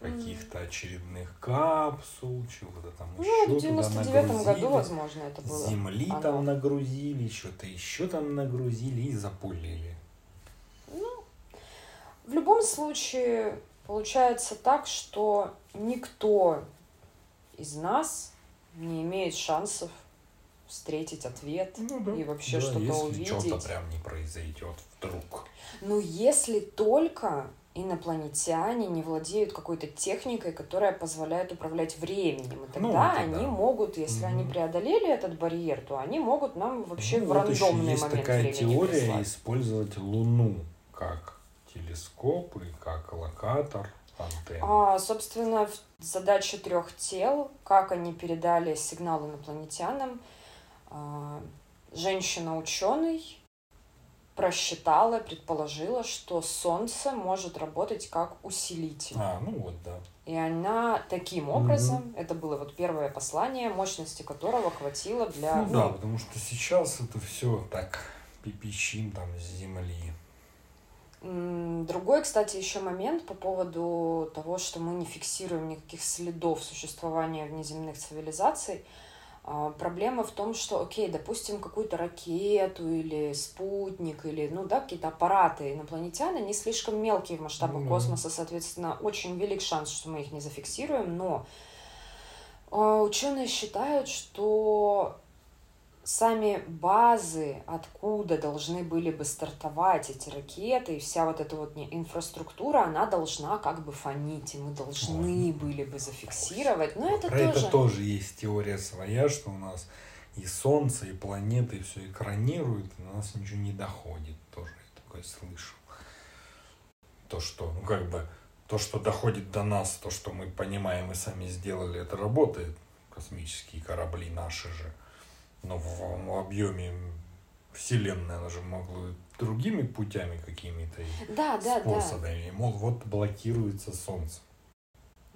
B: каких-то очередных капсул, чего-то там
A: Ну,
B: еще
A: в
B: туда
A: 99 году,
B: нагрузили.
A: возможно, это было.
B: Земли
A: оно.
B: там нагрузили, что-то еще там нагрузили и запулили.
A: В любом случае, получается так, что никто из нас не имеет шансов встретить ответ
B: Ну
A: и вообще
B: Да,
A: что-то
B: если
A: увидеть.
B: что-то прям не произойдет вдруг.
A: Ну, если только инопланетяне не владеют какой-то техникой, которая позволяет управлять временем. И
B: Ну,
A: тогда
B: это
A: они
B: да.
A: могут, если они
B: Мгм.
A: преодолели этот барьер, то они могут нам вообще
B: Ну,
A: в
B: вот
A: рандомный
B: есть
A: момент
B: такая
A: времени
B: теория
A: прислать.
B: использовать Луну как телескоп и как локатор антенны.
A: А, собственно, задача трех тел, как они передали сигнал инопланетянам, а, женщина-ученый просчитала, предположила, что Солнце может работать как усилитель.
B: А, ну вот, да.
A: И она таким образом, это было вот первое послание, мощности которого хватило для...
B: Ну да, потому что сейчас это все так пипичим там с земли.
A: Другой, кстати, еще момент по поводу того, что мы не фиксируем никаких следов существования внеземных цивилизаций. А, проблема в том, что, окей, допустим, какую-то ракету или спутник, или, ну да, какие-то аппараты инопланетян, они слишком мелкие в масштабах mm-hmm. космоса, соответственно, очень велик шанс, что мы их не зафиксируем, но а, ученые считают, что сами базы, откуда должны были бы стартовать эти ракеты, и вся вот эта вот инфраструктура, она должна как бы фонить, и мы должны Ой. были бы зафиксировать. Но это
B: Про тоже... это тоже есть теория своя, что у нас и Солнце, и планеты, и все экранируют, и до нас ничего не доходит. Тоже я такое слышу. То, что, ну как бы, то, что доходит до нас, то, что мы понимаем и сами сделали, это работает. Космические корабли наши же но в, объеме Вселенная, она же могла другими путями какими-то
A: да, да,
B: способами. Да. Мол, вот блокируется Солнце.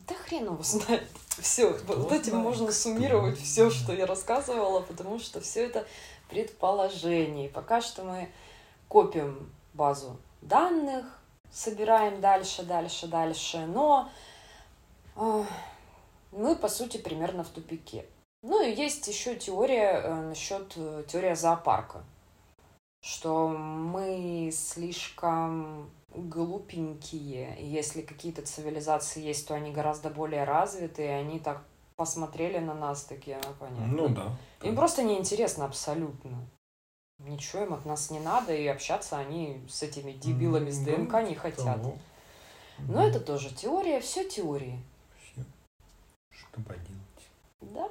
A: Да хрен его знает. Все, Кто вот этим можно суммировать все, что я рассказывала, потому что все это предположение. Пока что мы копим базу данных, собираем дальше, дальше, дальше, но мы, по сути, примерно в тупике. Ну и есть еще теория э, насчет э, теория зоопарка, что мы слишком глупенькие. И если какие-то цивилизации есть, то они гораздо более развитые, они так посмотрели на нас такие, ну понятно.
B: Ну да.
A: Им просто неинтересно абсолютно. Ничего им от нас не надо, и общаться они с этими дебилами с ДНК не хотят. Но это тоже теория, все теории.
B: Все. Что поделать.
A: Да.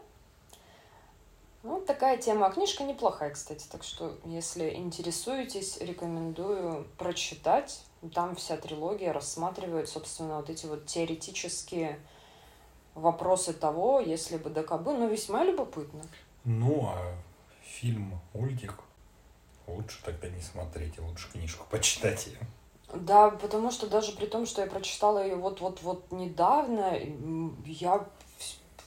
A: Ну, такая тема. Книжка неплохая, кстати, так что, если интересуетесь, рекомендую прочитать. Там вся трилогия рассматривает, собственно, вот эти вот теоретические вопросы того, если бы ДКБ, но весьма любопытно.
B: Ну, а фильм «Ультик» лучше тогда не смотреть, лучше книжку почитать ее.
A: Да, потому что даже при том, что я прочитала ее вот-вот-вот недавно, я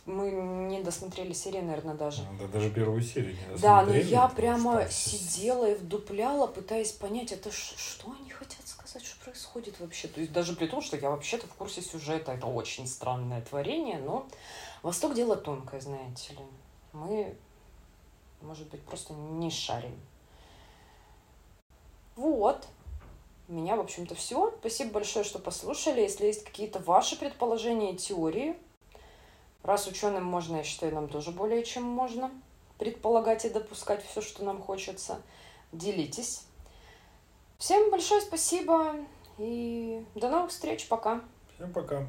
A: мы не досмотрели серии, наверное, даже.
B: Да, даже первую серию не
A: досмотрели. Да, но я прямо сидела и вдупляла, пытаясь понять, это что они хотят сказать, что происходит вообще. То есть даже при том, что я вообще-то в курсе сюжета, это очень странное творение, но Восток дело тонкое, знаете ли. Мы, может быть, просто не шарим. Вот. У меня, в общем-то, все. Спасибо большое, что послушали. Если есть какие-то ваши предположения и теории, Раз ученым можно, я считаю, нам тоже более чем можно предполагать и допускать все, что нам хочется. Делитесь. Всем большое спасибо и до новых встреч. Пока.
B: Всем пока.